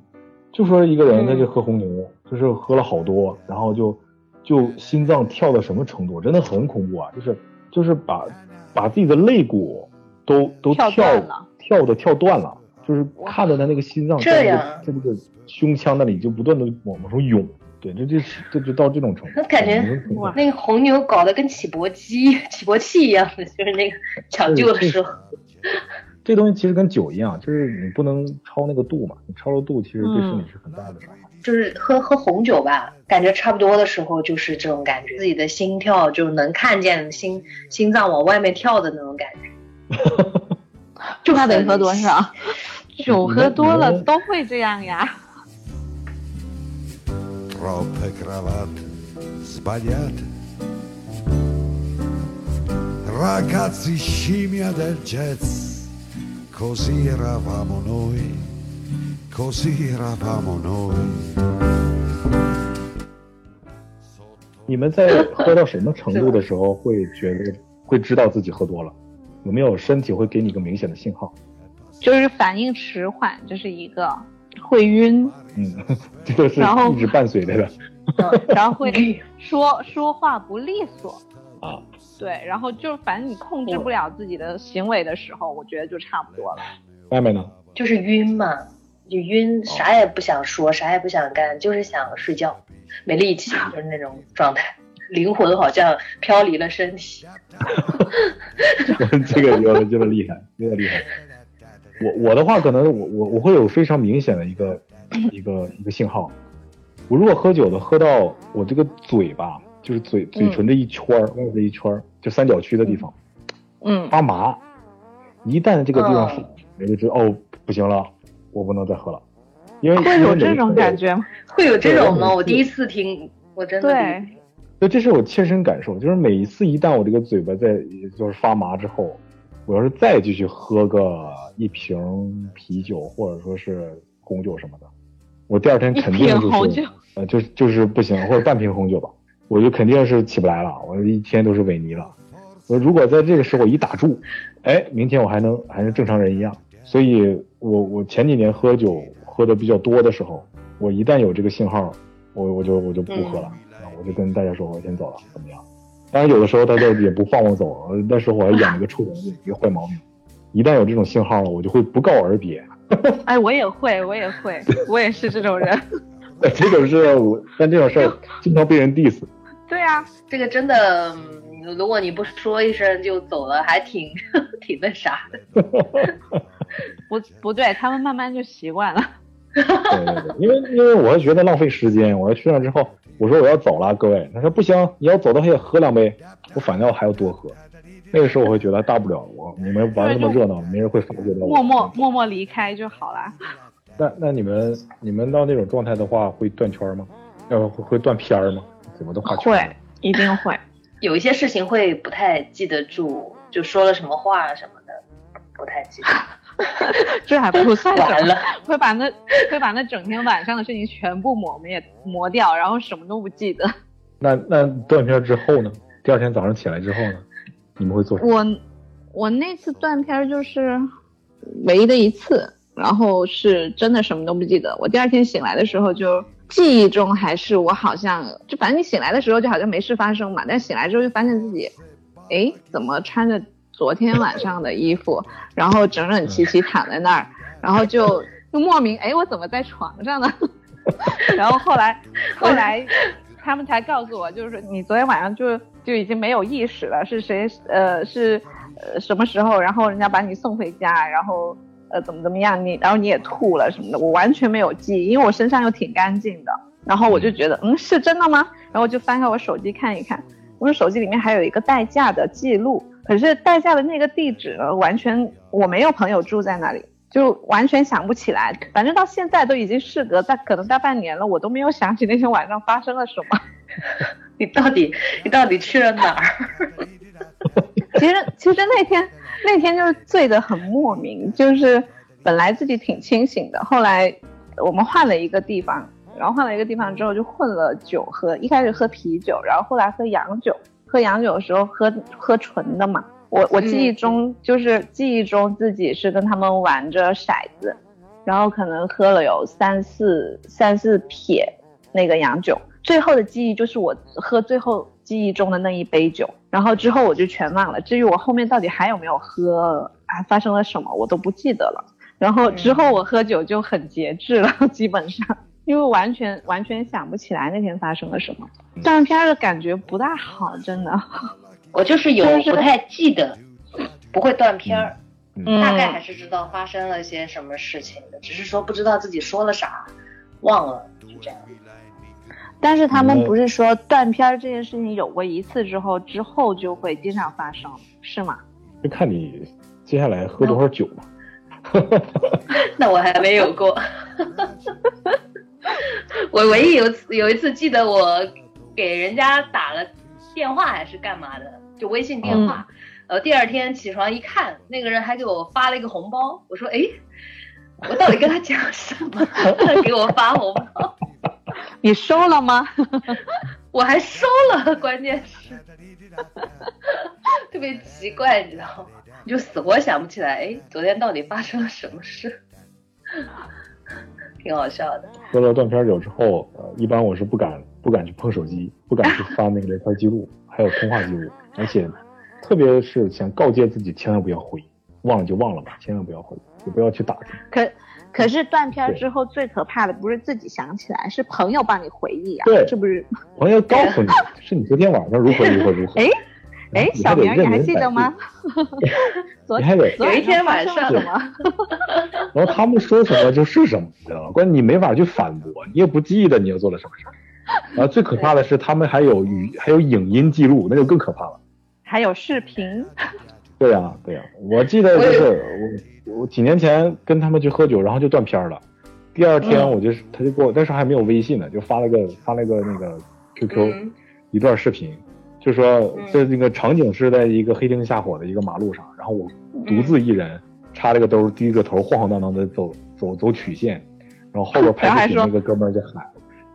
就说一个人他就喝红牛，就是喝了好多，然后就就心脏跳到什么程度，真的很恐怖啊！就是就是把把自己的肋骨都都跳跳断了跳的跳断了，就是看着他那个心脏在那个在这个胸腔那里就不断的往往上涌，对，这就是这就到这种程度。那感觉嗯哇那个红牛搞得跟起搏机、起搏器一样的，就是那个抢救的时候。这东西其实跟酒一样，就是你不能超那个度嘛，你超了度其实对身体是很大的伤害。就是喝喝红酒吧，感觉差不多的时候就是这种感觉，自己的心跳就能看见心心脏往外面跳的那种感觉。就怕得喝多少？酒喝多了都会这样呀。troppe cravatte sbagliate. Ragazzi scimmia del jazz, così eravamo noi, così eravamo noi. 你们在喝到什么程度的时候会觉得会知道自己喝多了？有没有身体会给你一个明显的信号？就是反应迟缓，这是一个会晕，嗯，这个是一直伴随着的然后会 说说话不利索，啊。对，然后就反正你控制不了自己的行为的时候，我觉得就差不多了。外面呢？就是晕嘛，就晕，啥也不想说，啥也不想干，就是想睡觉，没力气，就是那种状态，灵魂好像飘离了身体。这个有点有点厉害，有点厉害。我我的话，可能我我我会有非常明显的一个一个一个信号。我如果喝酒的喝到我这个嘴巴，就是嘴嘴唇这一圈儿，外面这一圈儿，就三角区的地方嗯，发麻，一旦这个地方嗯是，我就知道哦，不行了，我不能再喝了，因为会有这种感。觉吗？会有这种吗？我第一次听，我真的对，对，这是我切身感受，就是每一次一旦我这个嘴巴在就是发麻之后，我要是再继续喝个一瓶啤酒或者说是红酒什么的，我第二天肯定一瓶就是呃就就是不行，或者半瓶红酒吧，我就肯定是起不来了，我一天都是萎靡了。我如果在这个时候一打住，哎，明天我还能还是正常人一样。所以我我前几年喝酒喝的比较多的时候，我一旦有这个信号，我我就我就不喝了，啊我就跟大家说我先走了，怎么样？当然有的时候大家也不放我走，那时候我还养了个臭虫子，一个坏毛病。一旦有这种信号了，我就会不告而别。哎，我也会，我也会，我也是这种人。这种事我，但这种事儿经常被人 diss。对啊，这个真的，嗯如果你不说一声就走了，还挺 挺那啥的。不不对，他们慢慢就习惯了。对对对，因为因为我是觉得浪费时间，我去那之后，我说我要走了，各位，他说不行，你要走的话也喝两杯，我反倒还要多喝。那个时候我会觉得大不了我你们玩那么热闹，没人会发觉到我。默默默默离开就好了。那那你们你们到那种状态的话，会断圈吗？要会会断片儿吗？怎么都画圈儿？会，一定会。有一些事情会不太记得住，就说了什么话什么的，不太记得。这还不算什么完了，会把那会把那整天晚上的事情全部抹灭磨掉，然后什么都不记得。那那断片之后呢？第二天早上起来之后呢？你们会做什么？我我那次断片就是唯一的一次，然后是真的什么都不记得。我第二天醒来的时候就记忆中还是我好像就反正你醒来的时候就好像没事发生嘛，但醒来之后就发现自己，哎，怎么穿着昨天晚上的衣服，然后整整齐齐躺在那儿，然后就就莫名哎我怎么在床上呢？然后后来后来他们才告诉我，就是你昨天晚上就就已经没有意识了，是谁呃是呃什么时候，然后人家把你送回家，然后呃怎么怎么样，你然后你也吐了什么的，我完全没有记忆，因为我身上又挺干净的，然后我就觉得嗯是真的吗？然后我就翻开我手机看一看，我的手机里面还有一个代驾的记录，可是代驾的那个地址呢，完全我没有朋友住在那里。就完全想不起来，反正到现在都已经事隔大可能大半年了，我都没有想起那天晚上发生了什么。你到底你到底去了哪儿？其实其实那天那天就是醉得很莫名，就是本来自己挺清醒的，后来我们换了一个地方，然后换了一个地方之后就混了酒喝，一开始喝啤酒，然后后来喝洋酒，喝洋酒的时候喝喝纯的嘛。我我记忆中就是记忆中自己是跟他们玩着骰子，然后可能喝了有三四三四撇那个洋酒，最后的记忆就是我喝最后记忆中的那一杯酒，然后之后我就全忘了。至于我后面到底还有没有喝，还发生了什么我都不记得了。然后之后我喝酒就很节制了，基本上因为完全完全想不起来那天发生了什么，断片儿的感觉不大好，真的。我就是有不太记得，不会断片儿，嗯大概还是知道发生了些什么事情的，只是说不知道自己说了啥，忘了，就这样。但是他嗯们不是说断片儿这件事情有过一次之后，之后就会经常发生，是吗？就看你接下来喝多少酒嘛。那我还没有过。我唯一有次有一次记得我给人家打了电话还是干嘛的，就微信电话。呃，第二天起床一看，那个人还给我发了一个红包。我说，哎，我到底跟他讲什么？他给我发红包，你收了吗？我还收了，关键是特别奇怪，你知道吗？你就死活想不起来，哎，昨天到底发生了什么事？挺好笑的。喝了断片酒之后，呃，一般我是不敢不敢去碰手机，不敢去翻那个聊天记录，还有通话记录，而且特别是想告诫自己千万不要回，忘了就忘了吧，千万不要回，也不要去打听。可可是断片之后最可怕的不是自己想起来，是朋友帮你回忆啊，对是不是？朋友告诉你是你昨天晚上如何如何如何，哎哎，小明，你还记得吗？昨你还得有一天晚上？然后他们说什么就是什么，你知道吗？关键你没法去反驳，你也不记得你又做了什么事儿。然后最可怕的是，他们还有语还有影音记录，那就更可怕了。还有视频，对呀、对呀、我记得就是我我几年前跟他们去喝酒，然后就断片儿了。第二天我就是、他就给我，那时候还没有微信呢，就发了个发了个那个 QQ、嗯一段视频，就说嗯这那个场景是在一个黑灯瞎火的一个马路上，然后我独自一人插了个兜，低着头晃晃荡荡的走走走曲线，然后后边拍视频那个哥们儿就喊：“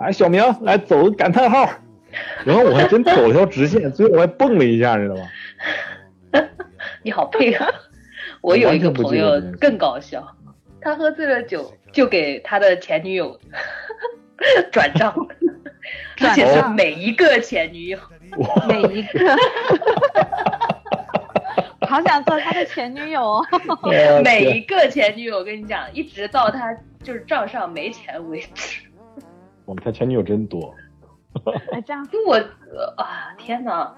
哎，小明来走个感叹号。”然后我还真走了条直线，最后我还蹦了一下，你知道吗？你好配合。我有一个朋友更搞笑，他喝醉了酒就给他的前女友 转账，而且是每一个前女友。每一个，好想做他的前女友。哦。每一个前女友，我跟你讲，一直到他就是账上没钱为止。哇，他前女友真多，哎，这样。我呃啊，天哪，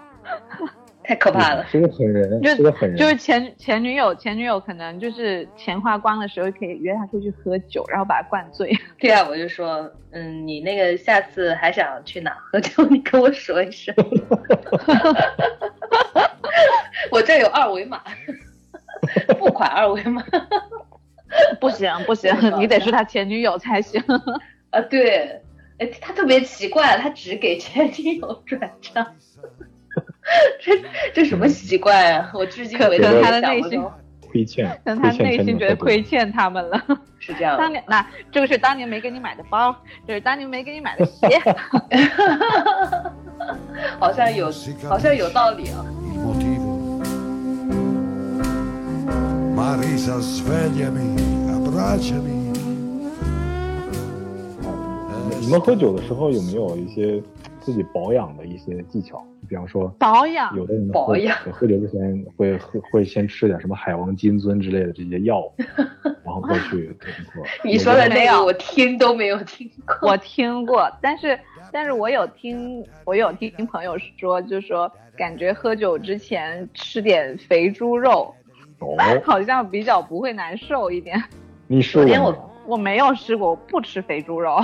太可怕了。是个狠人，就是个狠人。就是前前女友，前女友可能就是钱花光的时候，可以约他出去喝酒，然后把他灌醉。对啊，我就说，嗯，你那个下次还想去哪喝酒，你跟我说一声。我这有二维码，付款二维码。不行不行，你得是他前女友才行。啊，对，哎，他特别奇怪，他只给前女友转账，这这什么习惯啊？我至今为止可能他的内心。亏欠，可能他内心觉得亏欠他们了。是这样的当年那这个是当年没给你买的包，这是当年没给你买的鞋。好像有，好像有道理啊。Marisa, svegliami, abbracciami. 你们喝酒的时候有没有一些自己保养的一些技巧？比方说，保养有的人保养喝酒之前会喝会先吃点什么海王金樽之类的这些药，然后再去 喝。你说的那个我听都没有听过。我听过，但是但是我有听我有听朋友说，就说感觉喝酒之前吃点肥猪肉，哦，好像比较不会难受一点。你说昨天我？我没有试过，我不吃肥猪肉。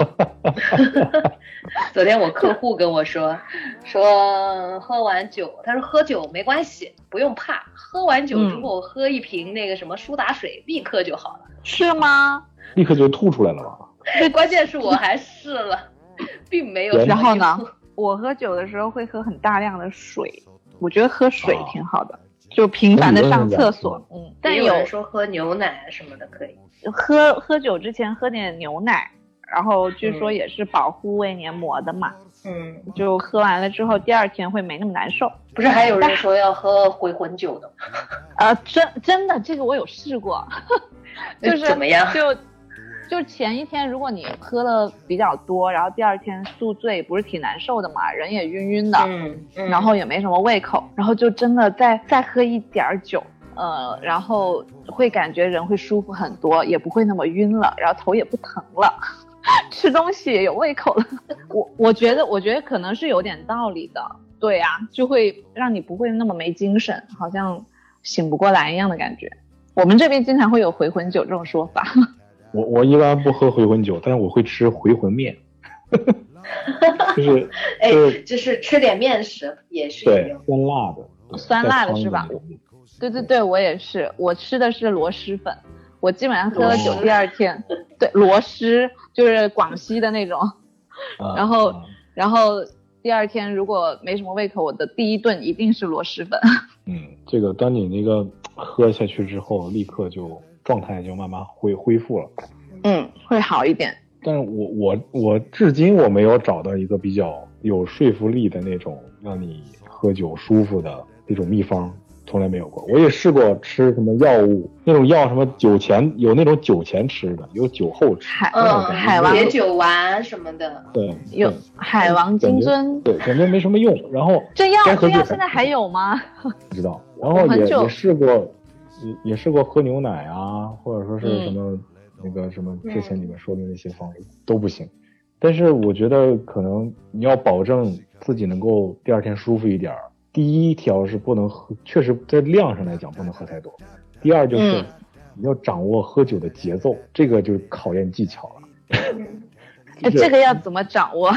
昨天我客户跟我说，说喝完酒，他说喝酒没关系，不用怕，喝完酒之后喝一瓶那个什么苏打水，立刻就好了。是吗？立刻就吐出来了吧？关键是我还试了，并没有然后呢？我喝酒的时候会喝很大量的水，我觉得喝水哦挺好的，就频繁的上厕所。嗯，但有有人说喝牛奶什么的可以。喝喝酒之前喝点牛奶，然后据说嗯也是保护胃黏膜的嘛，嗯，就喝完了之后第二天会没那么难受。不是还有人说要喝回魂酒的吗？呃，真真的这个我有试过，就是怎么样就就是前一天如果你喝了比较多，然后第二天宿醉，不是挺难受的嘛，人也晕晕的，嗯，嗯然后也没什么胃口，然后就真的再再喝一点儿酒，呃，然后会感觉人会舒服很多，也不会那么晕了，然后头也不疼了，吃东西也有胃口了。我我觉得我觉得可能是有点道理的，对呀、就会让你不会那么没精神，好像醒不过来一样的感觉。我们这边经常会有回魂酒这种说法，我我一般不喝回魂酒，但是我会吃回魂面，就是哎就是，就是吃点面食也是对。酸辣的，酸辣的是吧对对对，我也是，我吃的是螺蛳粉，我基本上喝了酒第二天，对螺蛳就是广西的那种，啊然后啊然后第二天如果没什么胃口，我的第一顿一定是螺蛳粉。嗯，这个当你那个喝下去之后，立刻就状态就慢慢恢恢复了。嗯，会好一点。但是我我我至今我没有找到一个比较有说服力的那种让你喝酒舒服的那种秘方，从来没有过。我也试过吃什么药物，那种药什么酒前有那种酒前吃的，有酒后吃。海嗯，海王解酒丸什么的。对有海王金樽，对，感觉没什么用。然后这药这药现在还有吗？不知道，然后也也试过，也也试过喝牛奶啊，或者说是嗯什么、那个什么之前你们说的那些方式、都不行。但是我觉得可能你要保证自己能够第二天舒服一点儿，第一条是不能喝，确实在量上来讲不能喝太多。第二就是、嗯你要掌握喝酒的节奏，这个就考验技巧了。哎，这个要怎么掌握？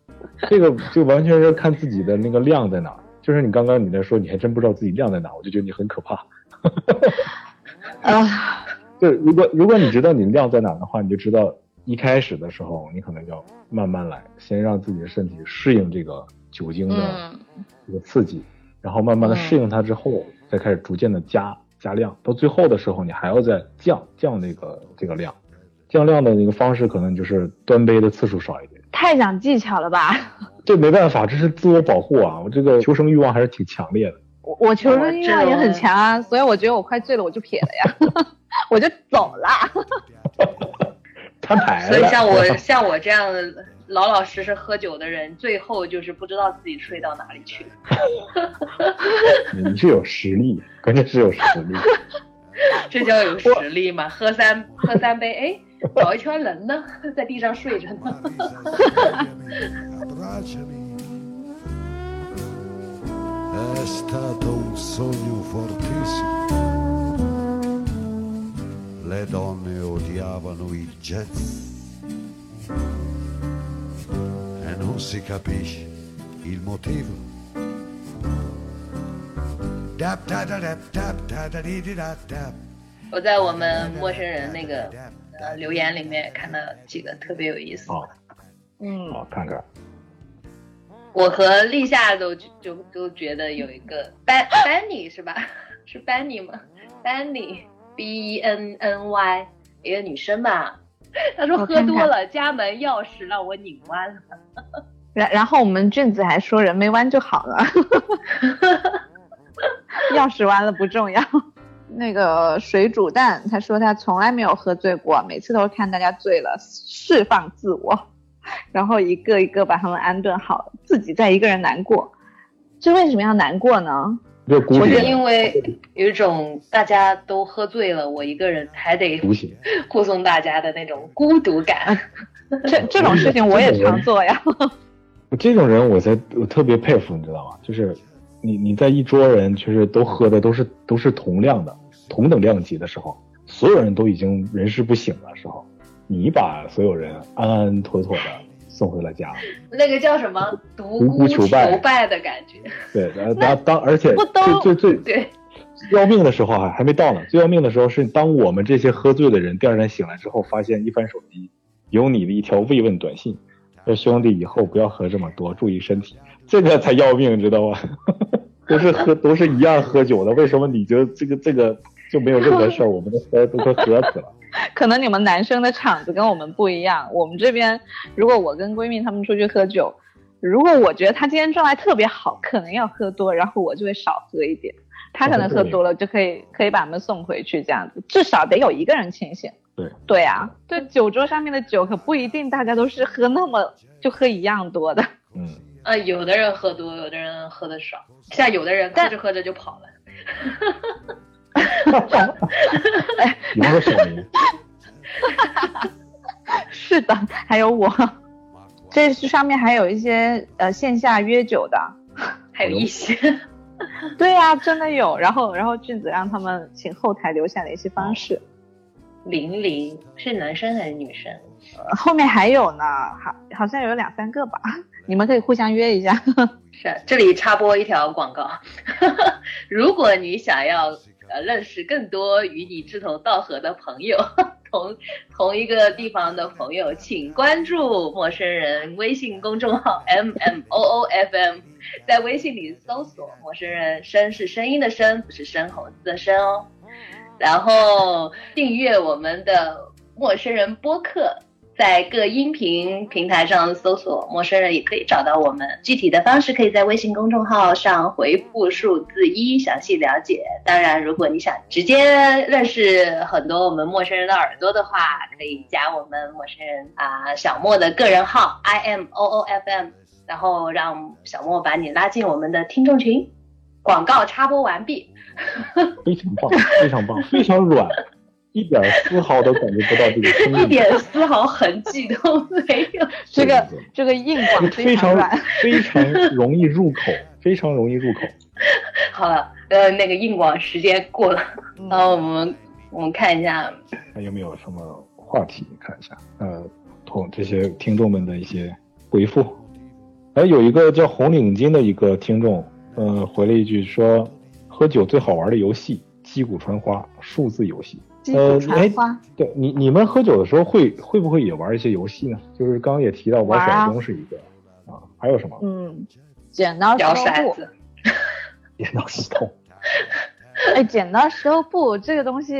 这个就完全是看自己的那个量在哪儿。就是你刚刚你在说，你还真不知道自己量在哪儿，我就觉得你很可怕。啊，就是如果如果你知道你量在哪的话，你就知道一开始的时候，你可能要慢慢来，先让自己的身体适应这个酒精的嗯这个刺激，然后慢慢的嗯适应它之后，再开始逐渐的加加量，到最后的时候，你还要再降降那个这个量，降量的那个方式可能就是端杯的次数少一点。太讲技巧了吧？这没办法，这是自我保护啊！我这个求生欲望还是挺强烈的。我我求生欲望也很强啊，所以我觉得我快醉了，我就撇了呀，我就走了。摊牌了。所以像我像我这样老老实实喝酒的人，最后就是不知道自己睡到哪里去。你是有实力，关键是有实力。这叫有实力吗？喝三喝三杯，哎，找一圈人呢，在地上睡着呢。Abbracciami. È stato un sogno fortissimo. Le donne odiavano il jazz. E non si capisce il motivo. Dap da da dap dap da da dee dee da dap. 我在我们陌生人那个呃留言里面看到几个特别有意思的。好，嗯，好看看。我和立夏都就都觉得有一个，Benny 是吧？是班尼吗？班尼 B E N N Y 一个女生吧。她说喝多了，家门钥匙让我拧弯了。然然后我们俊子还说人没弯就好了，钥匙弯了不重要。那个水煮蛋他说他从来没有喝醉过，每次都看大家醉了释放自我，然后一个一个把他们安顿好，自己再一个人难过。这为什么要难过呢？这孤独我是因为有一种大家都喝醉了，我一个人还得独行。护送大家的那种孤独感。这这种事情我也常做呀。这种人我在我特别佩服，你知道吗？就是你你在一桌人就是都喝的都是都是同量的同等量级的时候，所有人都已经人事不省的时候，你把所有人安安妥妥的送回了家。那个叫什么独独孤求败败的感觉。对，然后当当而且最最最 对，要命的时候还还没到呢，最要命的时候是当我们这些喝醉的人第二天醒来之后，发现一翻手机，有你的一条慰问短信，说兄弟以后不要喝这么多，注意身体，这个才要命，知道吗？都是喝都是一样喝酒的，为什么你就这个这个就没有任何事儿？我们都喝都快喝死了。可能你们男生的场子跟我们不一样。我们这边，如果我跟闺蜜她们出去喝酒，如果我觉得她今天状态特别好，可能要喝多，然后我就会少喝一点。她可能喝多了，就可以可以把他们送回去，这样子至少得有一个人清醒。对对啊，对酒桌上面的酒可不一定大家都是喝那么就喝一样多的。嗯，呃，有的人喝多，有的人喝的少，像有的人喝着喝着就跑了。比方说小明，是的，还有我，这上面还有一些呃线下约酒的。还有一些，对呀、真的有。然后然后俊子让他们请后台留下联系方式。玲玲是男生还是女生？呃后面还有呢，好好像有两三个吧，你们可以互相约一下。是啊这里插播一条广告，如果你想要呃认识更多与你志同道合的朋友，同同一个地方的朋友，请关注陌生人微信公众号 M M O O F M，在微信里搜索“陌生人”，声是声音的声，不是生猴子的生哦。然后订阅我们的陌生人播客，在各音频平台上搜索“陌生人”也可以找到我们。具体的方式可以在微信公众号上回复数字一详细了解。当然，如果你想直接认识很多我们陌生人的耳朵的话，可以加我们陌生人啊小莫的个人号 i m o o f m，然后让小莫把你拉进我们的听众群。广告插播完毕。非常棒，非常棒，非常软，一点丝毫都感觉不到这个声音一，点丝毫痕迹都没有。这个这个硬广非常常软。非常容易入口，非常容易入口。好了，呃，那个硬广时间过了，嗯然后我们我们看一下，还有没有什么话题看一下？呃，同这些听众们的一些回复。还有一个叫红领巾的一个听众，呃，回了一句说，喝酒最好玩的游戏击鼓传花数字游戏。击鼓传花，对你你们喝酒的时候会会不会也玩一些游戏呢？就是刚刚也提到玩骰盅是一个啊，还有什么？嗯，剪刀石头布，剪刀石头。哎，剪刀石头布这个东西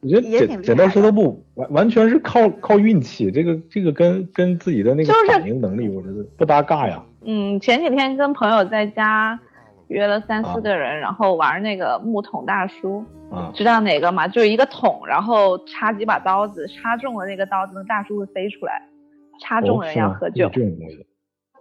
我觉得也挺厉害剪剪刀石头布完完全是靠靠运气，这个这个跟跟自己的那个反应能力，我觉得不搭嘎呀。嗯，前几天跟朋友在家约了三啊四个人，然后玩那个木桶大叔，啊知道哪个吗？就是一个桶，然后插几把刀子，插中了那个刀子，那大叔会飞出来。插中人要喝酒。这种东西。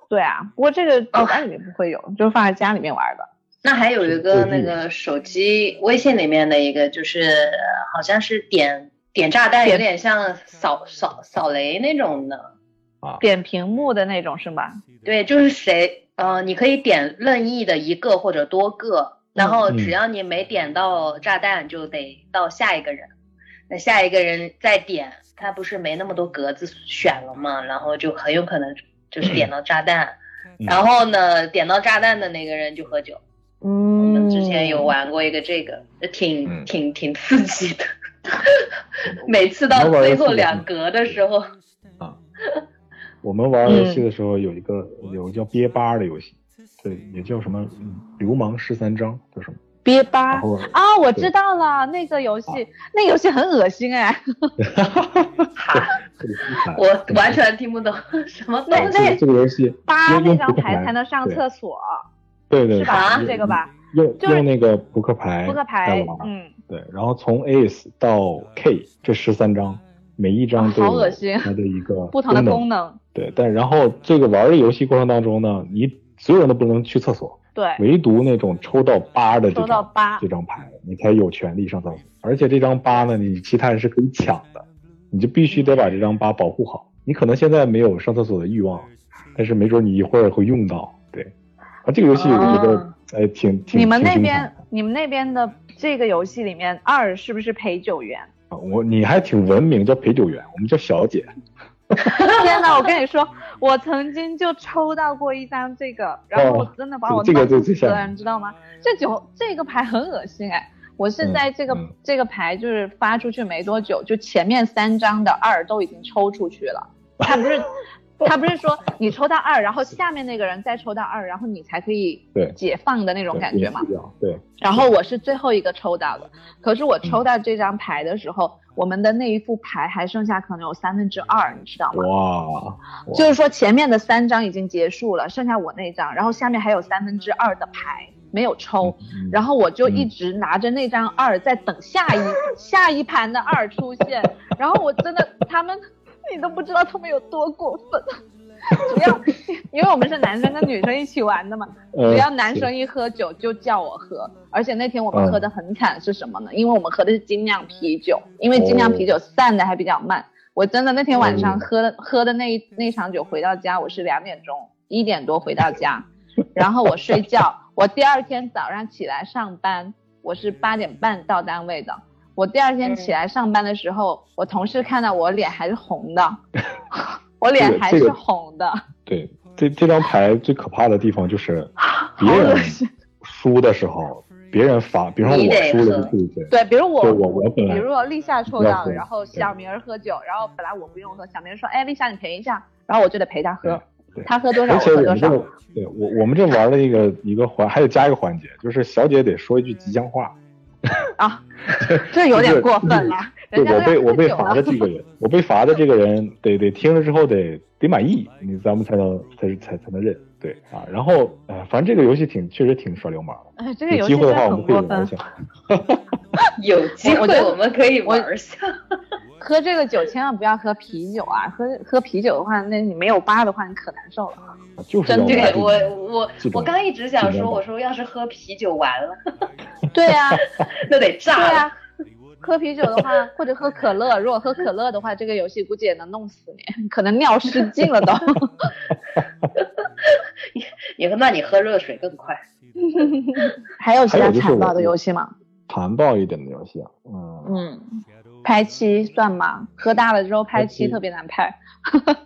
对啊，不过这个酒吧里面不会有，就是放在家里面玩的。那还有一个那个手机微信里面的一个，就是呃好像是点点炸弹，有点像扫扫扫雷那种的。点屏幕的那种是吗？对，就是谁，呃，你可以点任意的一个或者多个，然后嗯只要你没点到炸弹，就得到下一个人。那下一个人再点，他不是没那么多格子选了吗？然后就很有可能就是点到炸弹，嗯然后呢，点到炸弹的那个人就喝酒。我嗯，们之前有玩过一个这个，挺嗯挺挺刺激的。每次到最后两格的时候，我们玩游戏嗯的时候有一个有个叫憋吧的游戏，对，也叫什么嗯流氓十三章，叫什么？憋吧然后啊，我知道了，那个游戏，那个游戏很恶心哎。哈，特别低盘我完全听不懂什么东西。这个游戏八那张牌才能上厕所，对对是吧？是这个吧？用就是用那个扑克牌扑克牌，，嗯，对，然后从 Ace 到 K 这十三张，每一张都好恶心它的一个不同的功功能，对，但然后这个玩的游戏过程当中呢，你所有人都不能去厕所，对，唯独那种抽到八的这抽到张八这张牌，你才有权利上厕所。而且这张八呢，你其他人是可以抢的，你就必须得把这张八保护好。你可能现在没有上厕所的欲望，但是没准你一会儿会用到。对，啊，这个游戏我觉得哦哎挺挺你们那边你们那边的这个游戏里面二是不是陪酒员？啊我你还挺文明，叫陪酒员，我们叫小姐。天哪！我跟你说，我曾经就抽到过一张这个，然后我真的把我这个弄死了，最最吓人你知道吗？这酒这个牌很恶心哎！我是在这个、这个牌就是发出去没多久，就前面三张的二都已经抽出去了。他不是 他不是说你抽到二，然后下面那个人再抽到二，然后你才可以对解放的那种感觉嘛给。你掉对，然后我是最后一个抽到的，可是我抽到这张牌的时候，我们的那一副牌还剩下可能有三分之二，你知道吗？哇，哇就是说前面的三张已经结束了，剩下我那张，然后下面还有三分之二的牌没有抽，嗯然后我就一直拿着那张二在等下一下一盘的二出现，然后我真的他们你都不知道他们有多过分。只要因为我们是男生跟女生一起玩的嘛，呃只要男生一喝酒就叫我喝，而且那天我们嗯喝的很惨是什么呢？因为我们喝的是精酿啤酒，因为精酿啤酒散的还比较慢。我真的那天晚上哦喝的喝的那一那场酒回到家，我是两点钟一点多回到家，然后我睡觉，我第二天早上起来上班，我是八点半到单位的。我第二天起来上班的时候，我同事看到我脸还是红的，我脸还是这个红的，对，这这张牌最可怕的地方就是别人。输的时候，别人发，比如说我输了对比如我我我本来比如我立夏抽到了，然后小明儿喝酒，然后本来我不用喝，小明儿说，哎，立夏你陪一下，然后我就得陪他喝，他喝多少而我喝多少且我们这，对我我们这玩了一个一个环还得加一个环节，就是小姐得说一句吉祥话。啊，这有点过分了，对我被我被罚的这个人，我被罚的这个人得得听了之后得得满意，你咱们才能才才才能认。对啊，然后呃，反正这个游戏挺确实挺耍流氓的。哎，这个游戏有机会的话，我们可以玩一。下。有机会我们可以玩一下。喝这个酒千万不要喝啤酒啊！喝喝啤酒的话，那你没有疤的话，你可难受了。就是真对我我我刚一直想说，我说要是喝啤酒完了，对呀、那得炸了。呀、喝啤酒的话，或者喝可乐，如果喝可乐的话，这个游戏估计也能弄死你，可能尿失禁了都。你那你喝热水更快。还有其他残暴的游戏吗？残暴一点的游戏啊，嗯，嗯，拍七算吗？喝大了之后拍拍七七特别难拍。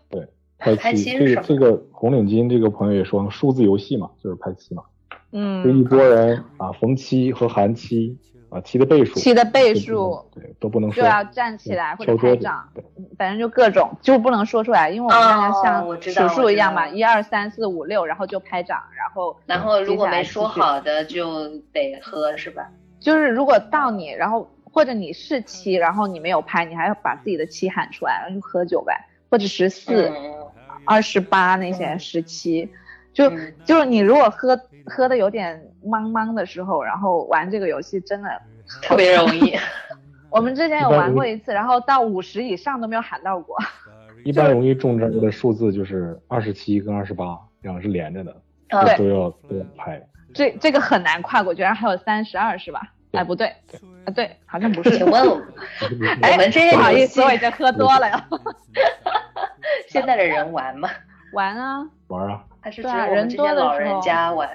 拍拍七七是什么这个这个红领巾这个朋友也说数字游戏嘛，就是拍七嘛，嗯就一嗯，拨人啊逢七和含七啊七的倍数，七的倍数对都不能说，就要站起来或者敲桌子拍掌，对反正就各种，就不能说出来，因为我们大家哦像数数一样嘛，一二三四五六，然后就拍掌，然后然后如果没说好的就得喝是吧？就是如果到你，然后或者你是七，然后你没有拍，你还要把自己的七喊出来，然后就喝酒呗，或者十四、嗯，二十八那些嗯十七，就嗯就是你如果喝喝的有点茫茫的时候，然后玩这个游戏真的，特别容易。我们之前有玩过一次，然后到五十以上都没有喊到过。一般容易中招的数字就是二十七跟二十八，两个是连着的，啊这都要都要拍。这这个很难跨过居，然还有三十二是吧？哎，不对，啊对，好像不是。请问我 哎我们这些不好意思，我已经喝多了呀。现在的人玩吗？玩啊，玩啊，还是只对啊有我们这些老人家玩？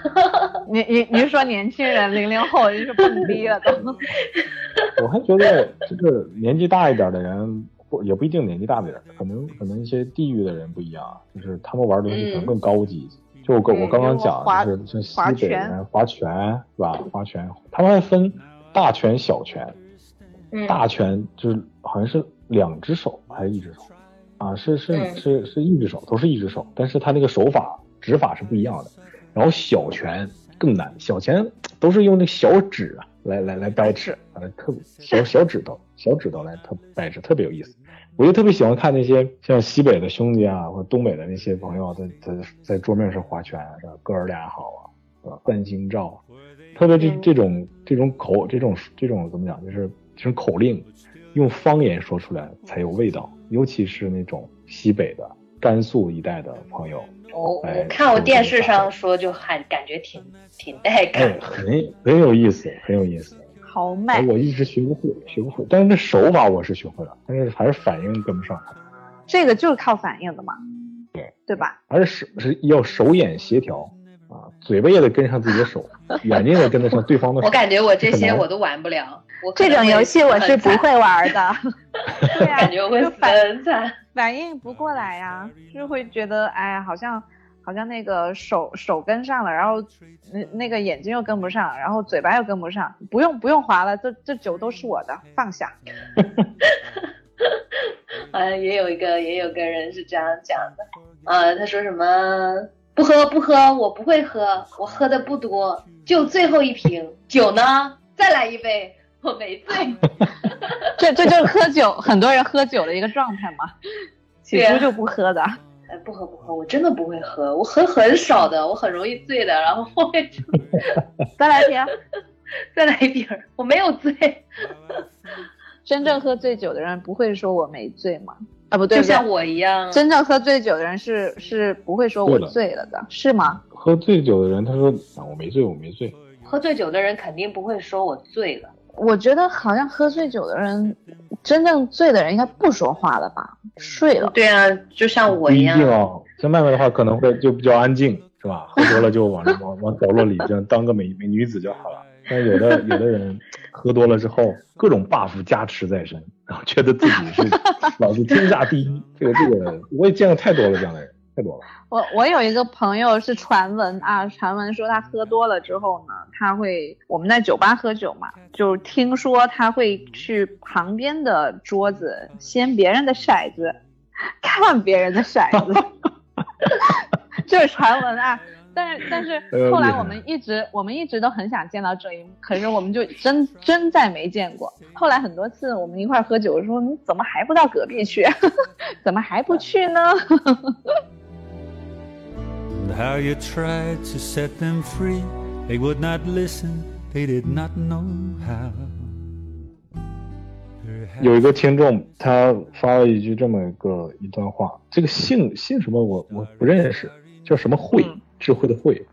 你你你是说年轻人零零后就是蹦迪了都？我还觉得就是年纪大一点的人，不也不一定年纪大的人，可能可能一些地域的人不一样，就是他们玩的东西可能更高级一些。就我刚我刚刚讲，滑就是像西北划拳是吧？划拳，他们还分大拳、小拳。嗯大拳就是好像是两只手还是一只手啊？是是嗯是是一只手，都是一只手，但是他那个手法指法是不一样的。然后小拳更难，小拳都是用那小指啊来来来掰指，啊，特别小小指头小指头来特掰指，特别有意思。我就特别喜欢看那些像西北的兄弟啊，或者东北的那些朋友在在在桌面上划拳啊，是吧？哥儿俩好啊，是吧？三星照，特别这这种这种口这种这种怎么讲，就是这种口令，用方言说出来才有味道，尤其是那种西北的、甘肃一带的朋友，我哎我看我电视上说，就还感觉挺挺带感哎，很很有意思，很有意思。哎，豪迈，我一直学不会，学不会，但是这手法我是学会了，但是还是反应跟不上，这个就是靠反应的嘛，对对吧？还是手是要手眼协调啊，嘴巴也得跟上自己的手，眼睛也跟得上对方的手。我感觉我这些我都玩不了。我这种游戏我是不，会玩的。对呀、感觉我会死就反得很惨。反应不过来呀、就会觉得哎呀，好像好像那个手手跟上了，然后那那个眼睛又跟不上，然后嘴巴又跟不上，不用不用划了，这这酒都是我的，放下。好像，也有一个也有个人是这样讲的，啊，他说什么不喝不喝，我不会喝，我喝的不多，就最后一瓶 酒呢，再来一杯，我没醉。这这就是喝酒，很多人喝酒的一个状态嘛。起初就不喝的，哎，不喝不喝，我真的不会喝，我喝很少的，我很容易醉的，然后后面就再来一瓶。再来一瓶，我没有醉，真正喝醉酒的人不会说我没醉吗？啊，不对，就像我一样。真正喝醉酒的人是是不会说我醉了的，是吗？喝醉酒的人，他说啊我没醉，我没醉。喝醉酒的人肯定不会说我醉了，我觉得好像喝醉酒的人，真正醉的人应该不说话了吧？睡了。对啊，就像我不一一样。定哦，像麦麦的话可能会就比较安静，是吧？喝多了就往往往角落里这样当个美美女子就好了。但有的有的人喝多了之后，各种 buff 加持在身，然后觉得自己是 老子天下第一。这个这个我也见过太多了，这样的人太多了。我我有一个朋友是传闻啊，传闻说他喝多了之后呢，他会我们在酒吧喝酒嘛，就听说他会去旁边的桌子掀别人的骰子，看别人的骰子，这是传闻啊。但是但是后来我们一直我们一直都很想见到这一幕，可是我们就真真再没见过。后来很多次我们一块喝酒，我说你怎么还不到隔壁去？怎么还不去呢？How you tried to set them free. They would not listen, they did not know how. 有一个听众他发了一句这么一个一段话，这个姓姓什么我我不认识，叫什么慧，嗯智慧的慧。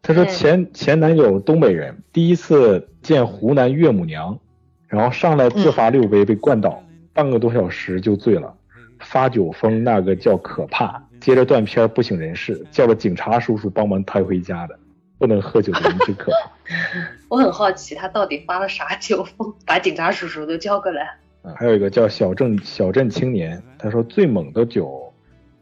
他说嗯前前男友东北人，第一次见湖南岳母娘，然后上来自罚六杯被灌倒，半个多小时就醉了，发酒疯那个叫可怕。接着断片不省人事，叫了警察叔叔帮忙抬回家的。不能喝酒的人真可怕。我很好奇他到底发了啥酒疯，把警察叔叔都叫过来。啊，还有一个叫小镇小镇青年，他说最猛的酒，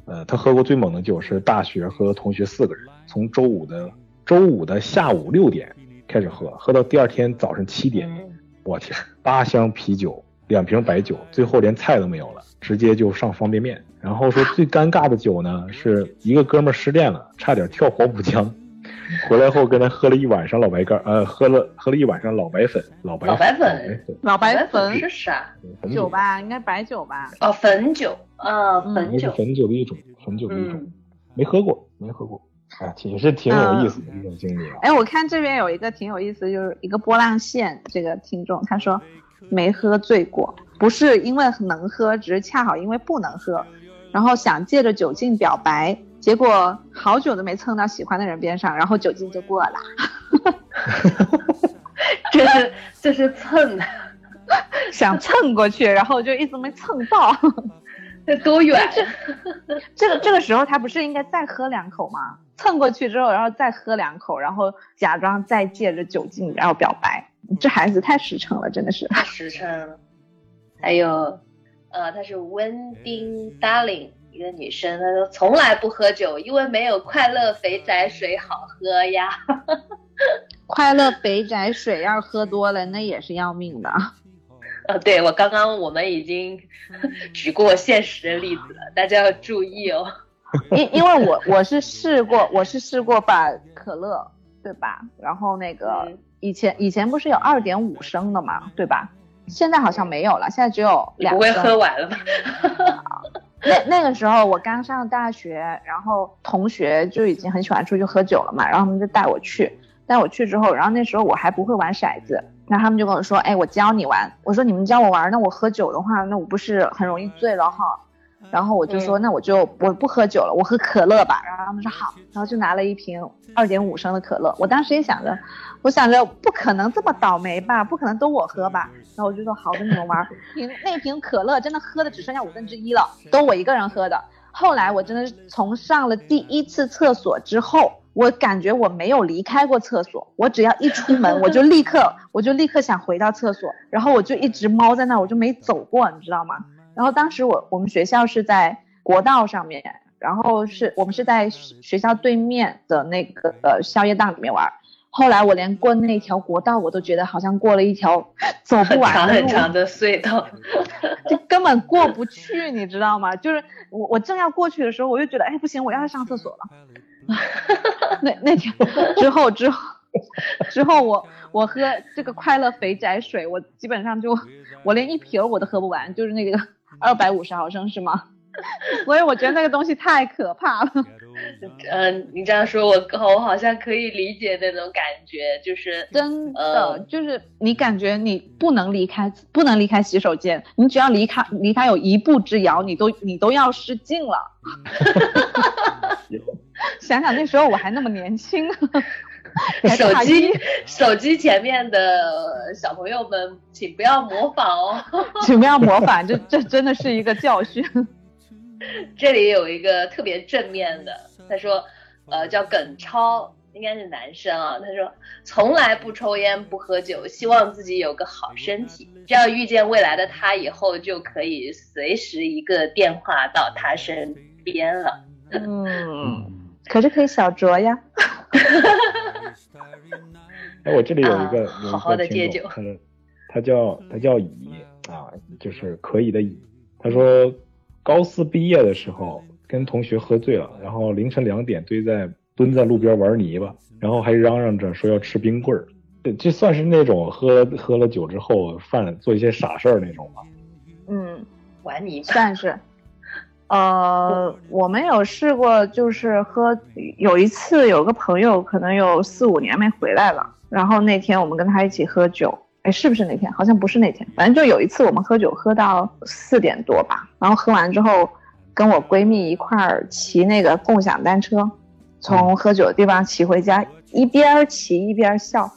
呃，他喝过最猛的酒是大学和同学四个人，从周五的周五的下午六点开始喝，喝到第二天早上七点，嗯，我天，八箱啤酒，两瓶白酒，最后连菜都没有了，直接就上方便面。然后说最尴尬的酒呢，是一个哥们失恋了，差点跳黄浦江，回来后跟他喝了一晚上老白干，呃，喝了喝了一晚上老白粉，老白老白粉老白粉，老白粉是啥？酒吧，应该白酒吧？哦，汾酒，啊，嗯汾酒，是汾酒的一种，汾酒的一种，嗯，没喝过，没喝过，啊，也是挺有意思的一种经历啊。哎，我看这边有一个挺有意思，就是一个波浪线，这个听众他说，没喝醉过，不是因为能喝，只是恰好因为不能喝，然后想借着酒劲表白，结果好久都没蹭到喜欢的人边上，然后酒劲就过了。这是这是蹭的，想蹭过去，然后就一直没蹭到。这多远？这个这个时候他不是应该再喝两口吗？蹭过去之后，然后再喝两口，然后假装再借着酒劲然后表白。这孩子太实诚了，真的是。太实诚了。还有，呃，她是 Wendy Darling，一个女生，她说从来不喝酒，因为没有快乐肥宅水好喝呀。快乐肥宅水要是喝多了，那也是要命的。呃，对我刚刚我们已经 举过现实的例子了，大家要注意哦。因因为我我是试过，我是试过把可乐，对吧？然后那个嗯以前以前不是有二点五升的嘛，对吧？现在好像没有了，现在只有两不会。喝完了吧？那那个时候我刚上大学，然后同学就已经很喜欢出去喝酒了嘛，然后他们就带我去，带我去之后，然后那时候我还不会玩骰子，然后他们就跟我说，哎，我教你玩。我说你们教我玩，那我喝酒的话，那我不是很容易醉了哈。然后我就说，那我就我不喝酒了，我喝可乐吧。然后他们说好，然后就拿了一瓶二点五升的可乐。我当时也想着，我想着不可能这么倒霉吧，不可能都我喝吧。然后我就说好，跟你们玩。瓶那瓶可乐真的喝的只剩下五分之一了，都我一个人喝的。后来我真的是从上了第一次厕所之后，我感觉我没有离开过厕所，我只要一出门，我就立刻我就立刻想回到厕所，然后我就一直猫在那儿，我就没走过，你知道吗？然后当时我我们学校是在国道上面，然后是我们是在学学校对面的那个呃宵夜档里面玩。后来我连过那条国道，我都觉得好像过了一条走不很长完的路，很长的隧道。就根本过不去，你知道吗？就是我我正要过去的时候，我就觉得哎不行，我要上厕所了。那那天之后之后之后我我喝这个快乐肥宅水，我基本上就我连一瓶我都喝不完，就是那个二百五十毫升是吗？所以我觉得那个东西太可怕了。嗯，你这样说，我我好像可以理解那种感觉，就是真的呃就是你感觉你不能离开，不能离开洗手间，你只要离开离开有一步之遥，你都你都要失禁了。想想那时候我还那么年轻，还 手机手机前面的小朋友们，请不要模仿哦。请不要模仿，这这真的是一个教训。这里有一个特别正面的，他说，呃，叫耿超，应该是男生啊。他说，从来不抽烟不喝酒，希望自己有个好身体，这样遇见未来的他以后就可以随时一个电话到他身边了。嗯，可是可以小酌呀。哎，我这里有一个、啊有一好好地个听众，戒酒他他叫他叫乙啊，就是可以的乙。他说高四毕业的时候跟同学喝醉了，然后凌晨两点堆在蹲在路边玩泥巴，然后还嚷嚷着说要吃冰棍儿。这这算是那种喝喝了酒之后犯做一些傻事儿那种吗？嗯，玩泥巴，算是。呃，我们有试过，就是喝，有一次有个朋友可能有四五年没回来了，然后那天我们跟他一起喝酒，哎，是不是那天？好像不是那天，反正就有一次我们喝酒喝到四点多吧，然后喝完之后跟我闺蜜一块儿骑那个共享单车，从喝酒的地方骑回家，一边骑一边笑，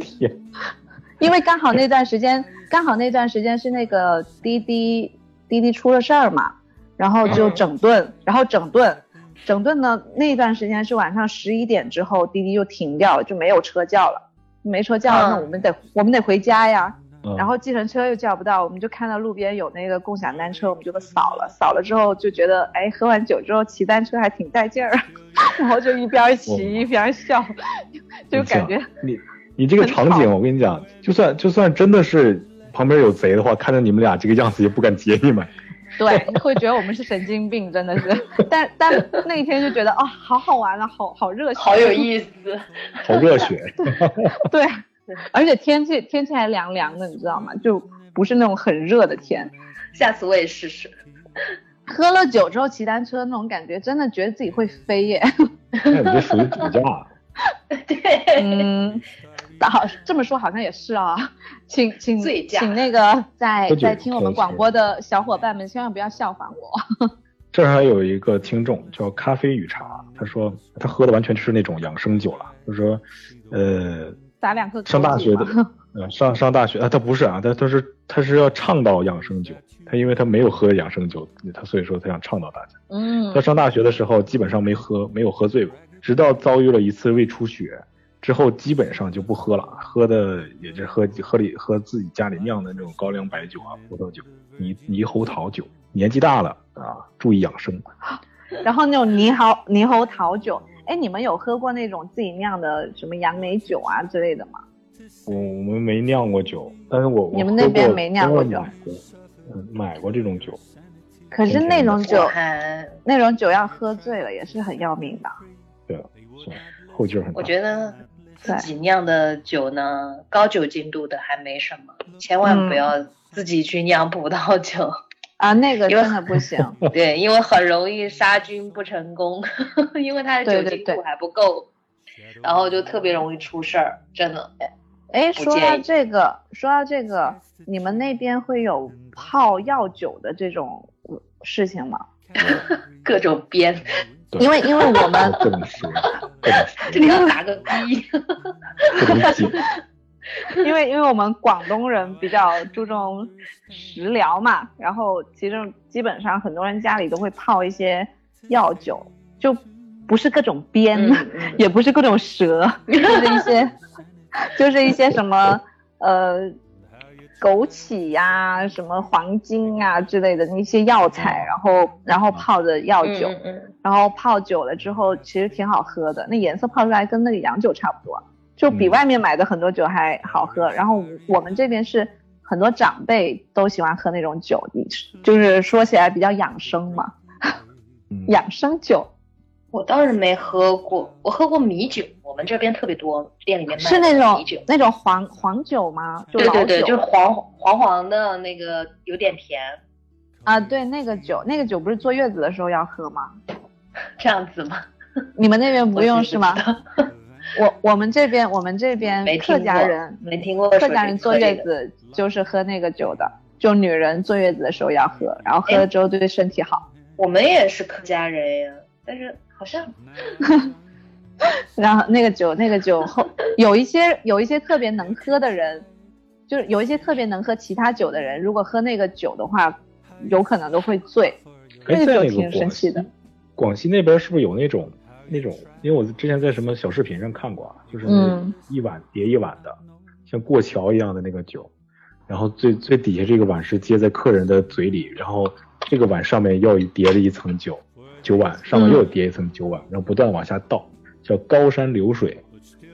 天，因为刚好那段时间，刚好那段时间是那个滴滴滴滴出了事儿嘛，然后就整顿，然后整顿，整顿呢那段时间是晚上十一点之后，滴滴就停掉了，就没有车叫了，没车叫了，嗯那我们得我们得回家呀。嗯然后计程车又叫不到，我们就看到路边有那个共享单车，我们就给扫了，扫了之后就觉得，哎，喝完酒之后骑单车还挺带劲儿，然后就一边骑一边笑，就感觉你你这个场景，我跟你讲，就算就算真的是旁边有贼的话，看着你们俩这个样子也不敢接你们。对，会觉得我们是神经病，真的是。但但那一天就觉得啊、好好玩啊，好好热血，好有意思。好热血，对，而且天气天气还凉凉的，你知道吗？就不是那种很热的天。下次我也试试。喝了酒之后骑单车那种感觉，真的觉得自己会飞耶。那你这属于酒驾。对，嗯，好这么说好像也是啊，请请醉驾请那个在在听我们广播的小伙伴们千万不要效仿我。这儿还有一个听众叫咖啡与茶，他说他喝的完全是那种养生酒了。他说，呃，打两个上大学的上上大学啊，他不是啊，他他是他是要倡导养生酒，他因为他没有喝养生酒，他所以说他想倡导大家。嗯他上大学的时候基本上没喝，没有喝醉过，直到遭遇了一次胃出血之后，基本上就不喝了，喝的也是喝喝里喝自己家里酿的那种高粱白酒啊、葡萄酒、猕猕猴桃酒。年纪大了啊，注意养生。然后那种猕猴猕猴桃酒，哎，你们有喝过那种自己酿的什么杨梅酒啊之类的吗？我我们没酿过酒，但是我我你们那边没酿过酒买过，嗯，买过这种酒。可是那种酒那种酒要喝醉了也是很要命的。对，是后劲很大。我觉得自己酿的酒呢，高酒精度的还没什么，千万不要自己去酿葡萄酒。啊，那个因为真的不行。对，因为很容易杀菌不成功，因为它的酒精度还不够，然后就特别容易出事儿，真的。哎，说到这个，说到这个，你们那边会有泡药酒的这种呃事情吗？各种编，对因为因为我们 这里要打个逼。各种酒。因为因为我们广东人比较注重食疗嘛，然后其实基本上很多人家里都会泡一些药酒，就不是各种鞭，嗯嗯也不是各种蛇，就是一些就是一些什么呃枸杞呀、什么黄金啊之类的那些药材，然后然后泡的药酒，嗯嗯然后泡久了之后，其实挺好喝的，那颜色泡出来跟那个洋酒差不多，就比嗯。外面买的很多酒还好喝。然后我们这边是很多长辈都喜欢喝那种酒，你就是说起来比较养生嘛，嗯。养生酒我倒是没喝过，我喝过米酒，我们这边特别多，店里面卖是那种的米酒。那种黄黄酒吗？对对对，就是黄黄黄的那个，有点甜，啊，对那个酒，那个酒不是坐月子的时候要喝吗？这样子吗？你们那边不用是吗 我我们这边我们这边没听客家过人没听过客家人坐月子就是喝那个酒的，就女人坐月子的时候要喝，然后喝哎了之后对身体好。我们也是客家人呀，但是好像 然后那个酒，那个酒后 有一些有一些特别能喝的人，就是有一些特别能喝其他酒的人，如果喝那个酒的话，有可能都会醉。哎，那个酒挺神个广西奇的，广西那边是不是有那种那种？因为我之前在什么小视频上看过啊，就是那嗯一碗叠一碗的，像过桥一样的那个酒，然后最最底下这个碗是接在客人的嘴里，然后这个碗上面又叠了一层酒，酒碗上面又叠一层酒碗，然后不断往下倒，叫高山流水。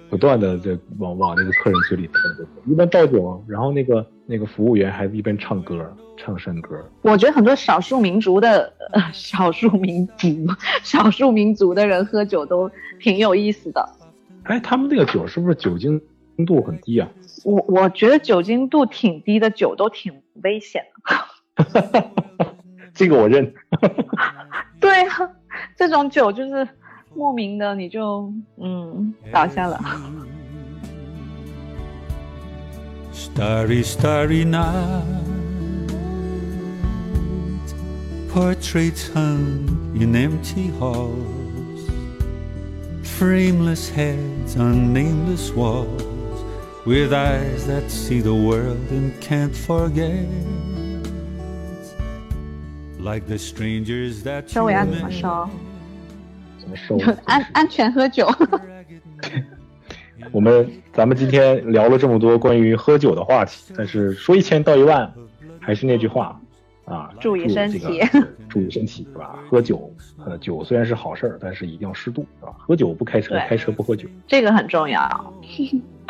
不断的在往往那个客人嘴里倒，一边倒酒，然后那个那个服务员还一边唱歌，唱山歌。我觉得很多少数民族的、呃、少数民族少数民族的人喝酒都挺有意思的。哎，他们那个酒是不是酒精度很低啊？我我觉得酒精度挺低的酒都挺危险的。这个我认。对啊，这种酒就是莫名的你就嗯倒下了。Starry, starry night. Portraits hung in empty halls. Frameless heads on nameless walls. With eyes that see the world and can't forget. 收 you 尾要怎么.收？怎么收？安安全喝酒。我们咱们今天聊了这么多关于喝酒的话题，但是说一千道一万，还是那句话啊，注意身体注意身体，是吧？喝酒，呃，酒虽然是好事儿，但是一定要适度，是吧？喝酒不开车，开车不喝酒，这个很重要。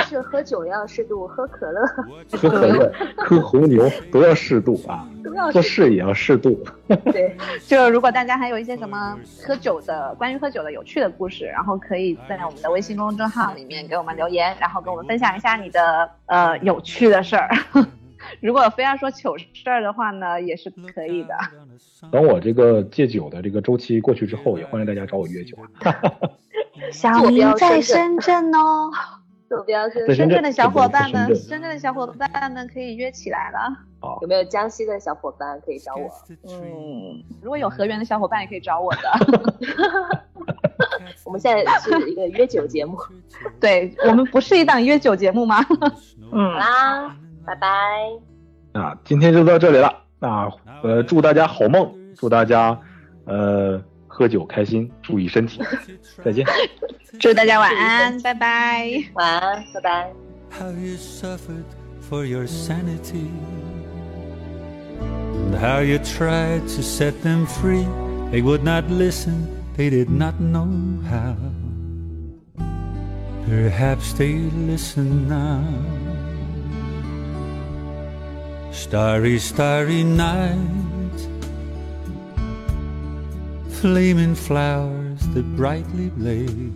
是喝酒要适度，喝可乐 喝可乐、喝红牛都要适度啊，都要做事也要适度。度。对，就如果大家还有一些什么喝酒的关于喝酒的有趣的故事，然后可以在我们的微信公众号里面给我们留言，然后跟我们分享一下你的呃有趣的事儿。如果非要说糗事儿的话呢，也是可以的。等我这个戒酒的这个周期过去之后，也欢迎大家找我约酒。小明在深圳哦。坐标是在深圳的小伙伴们，深圳的小伙伴们可以约起来了。好有没有江西的小伙伴可以找我？嗯，如果有河源的小伙伴也可以找我的。我们现在是一个约酒节目。对我们不是一档约酒节目吗？好嗯，啦，拜拜。那今天就到这里了。那呃，祝大家好梦，祝大家呃喝酒开心，注意身体，再见。祝大家晚安，拜拜。晚安，拜拜。how you suffered for your sanity, and how you tried to set them free. They would not listen, they did not know how. Perhaps they listen now. Starry, starry night, flaming flowers that brightly blaze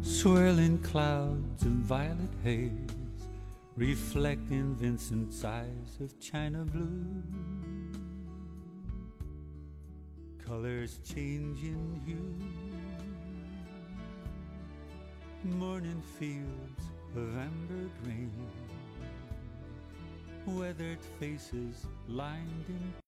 swirling clouds of violet haze, reflecting Vincent's eyes of china blue. Colors changing hue, morning fields of amber green, weathered faces lined in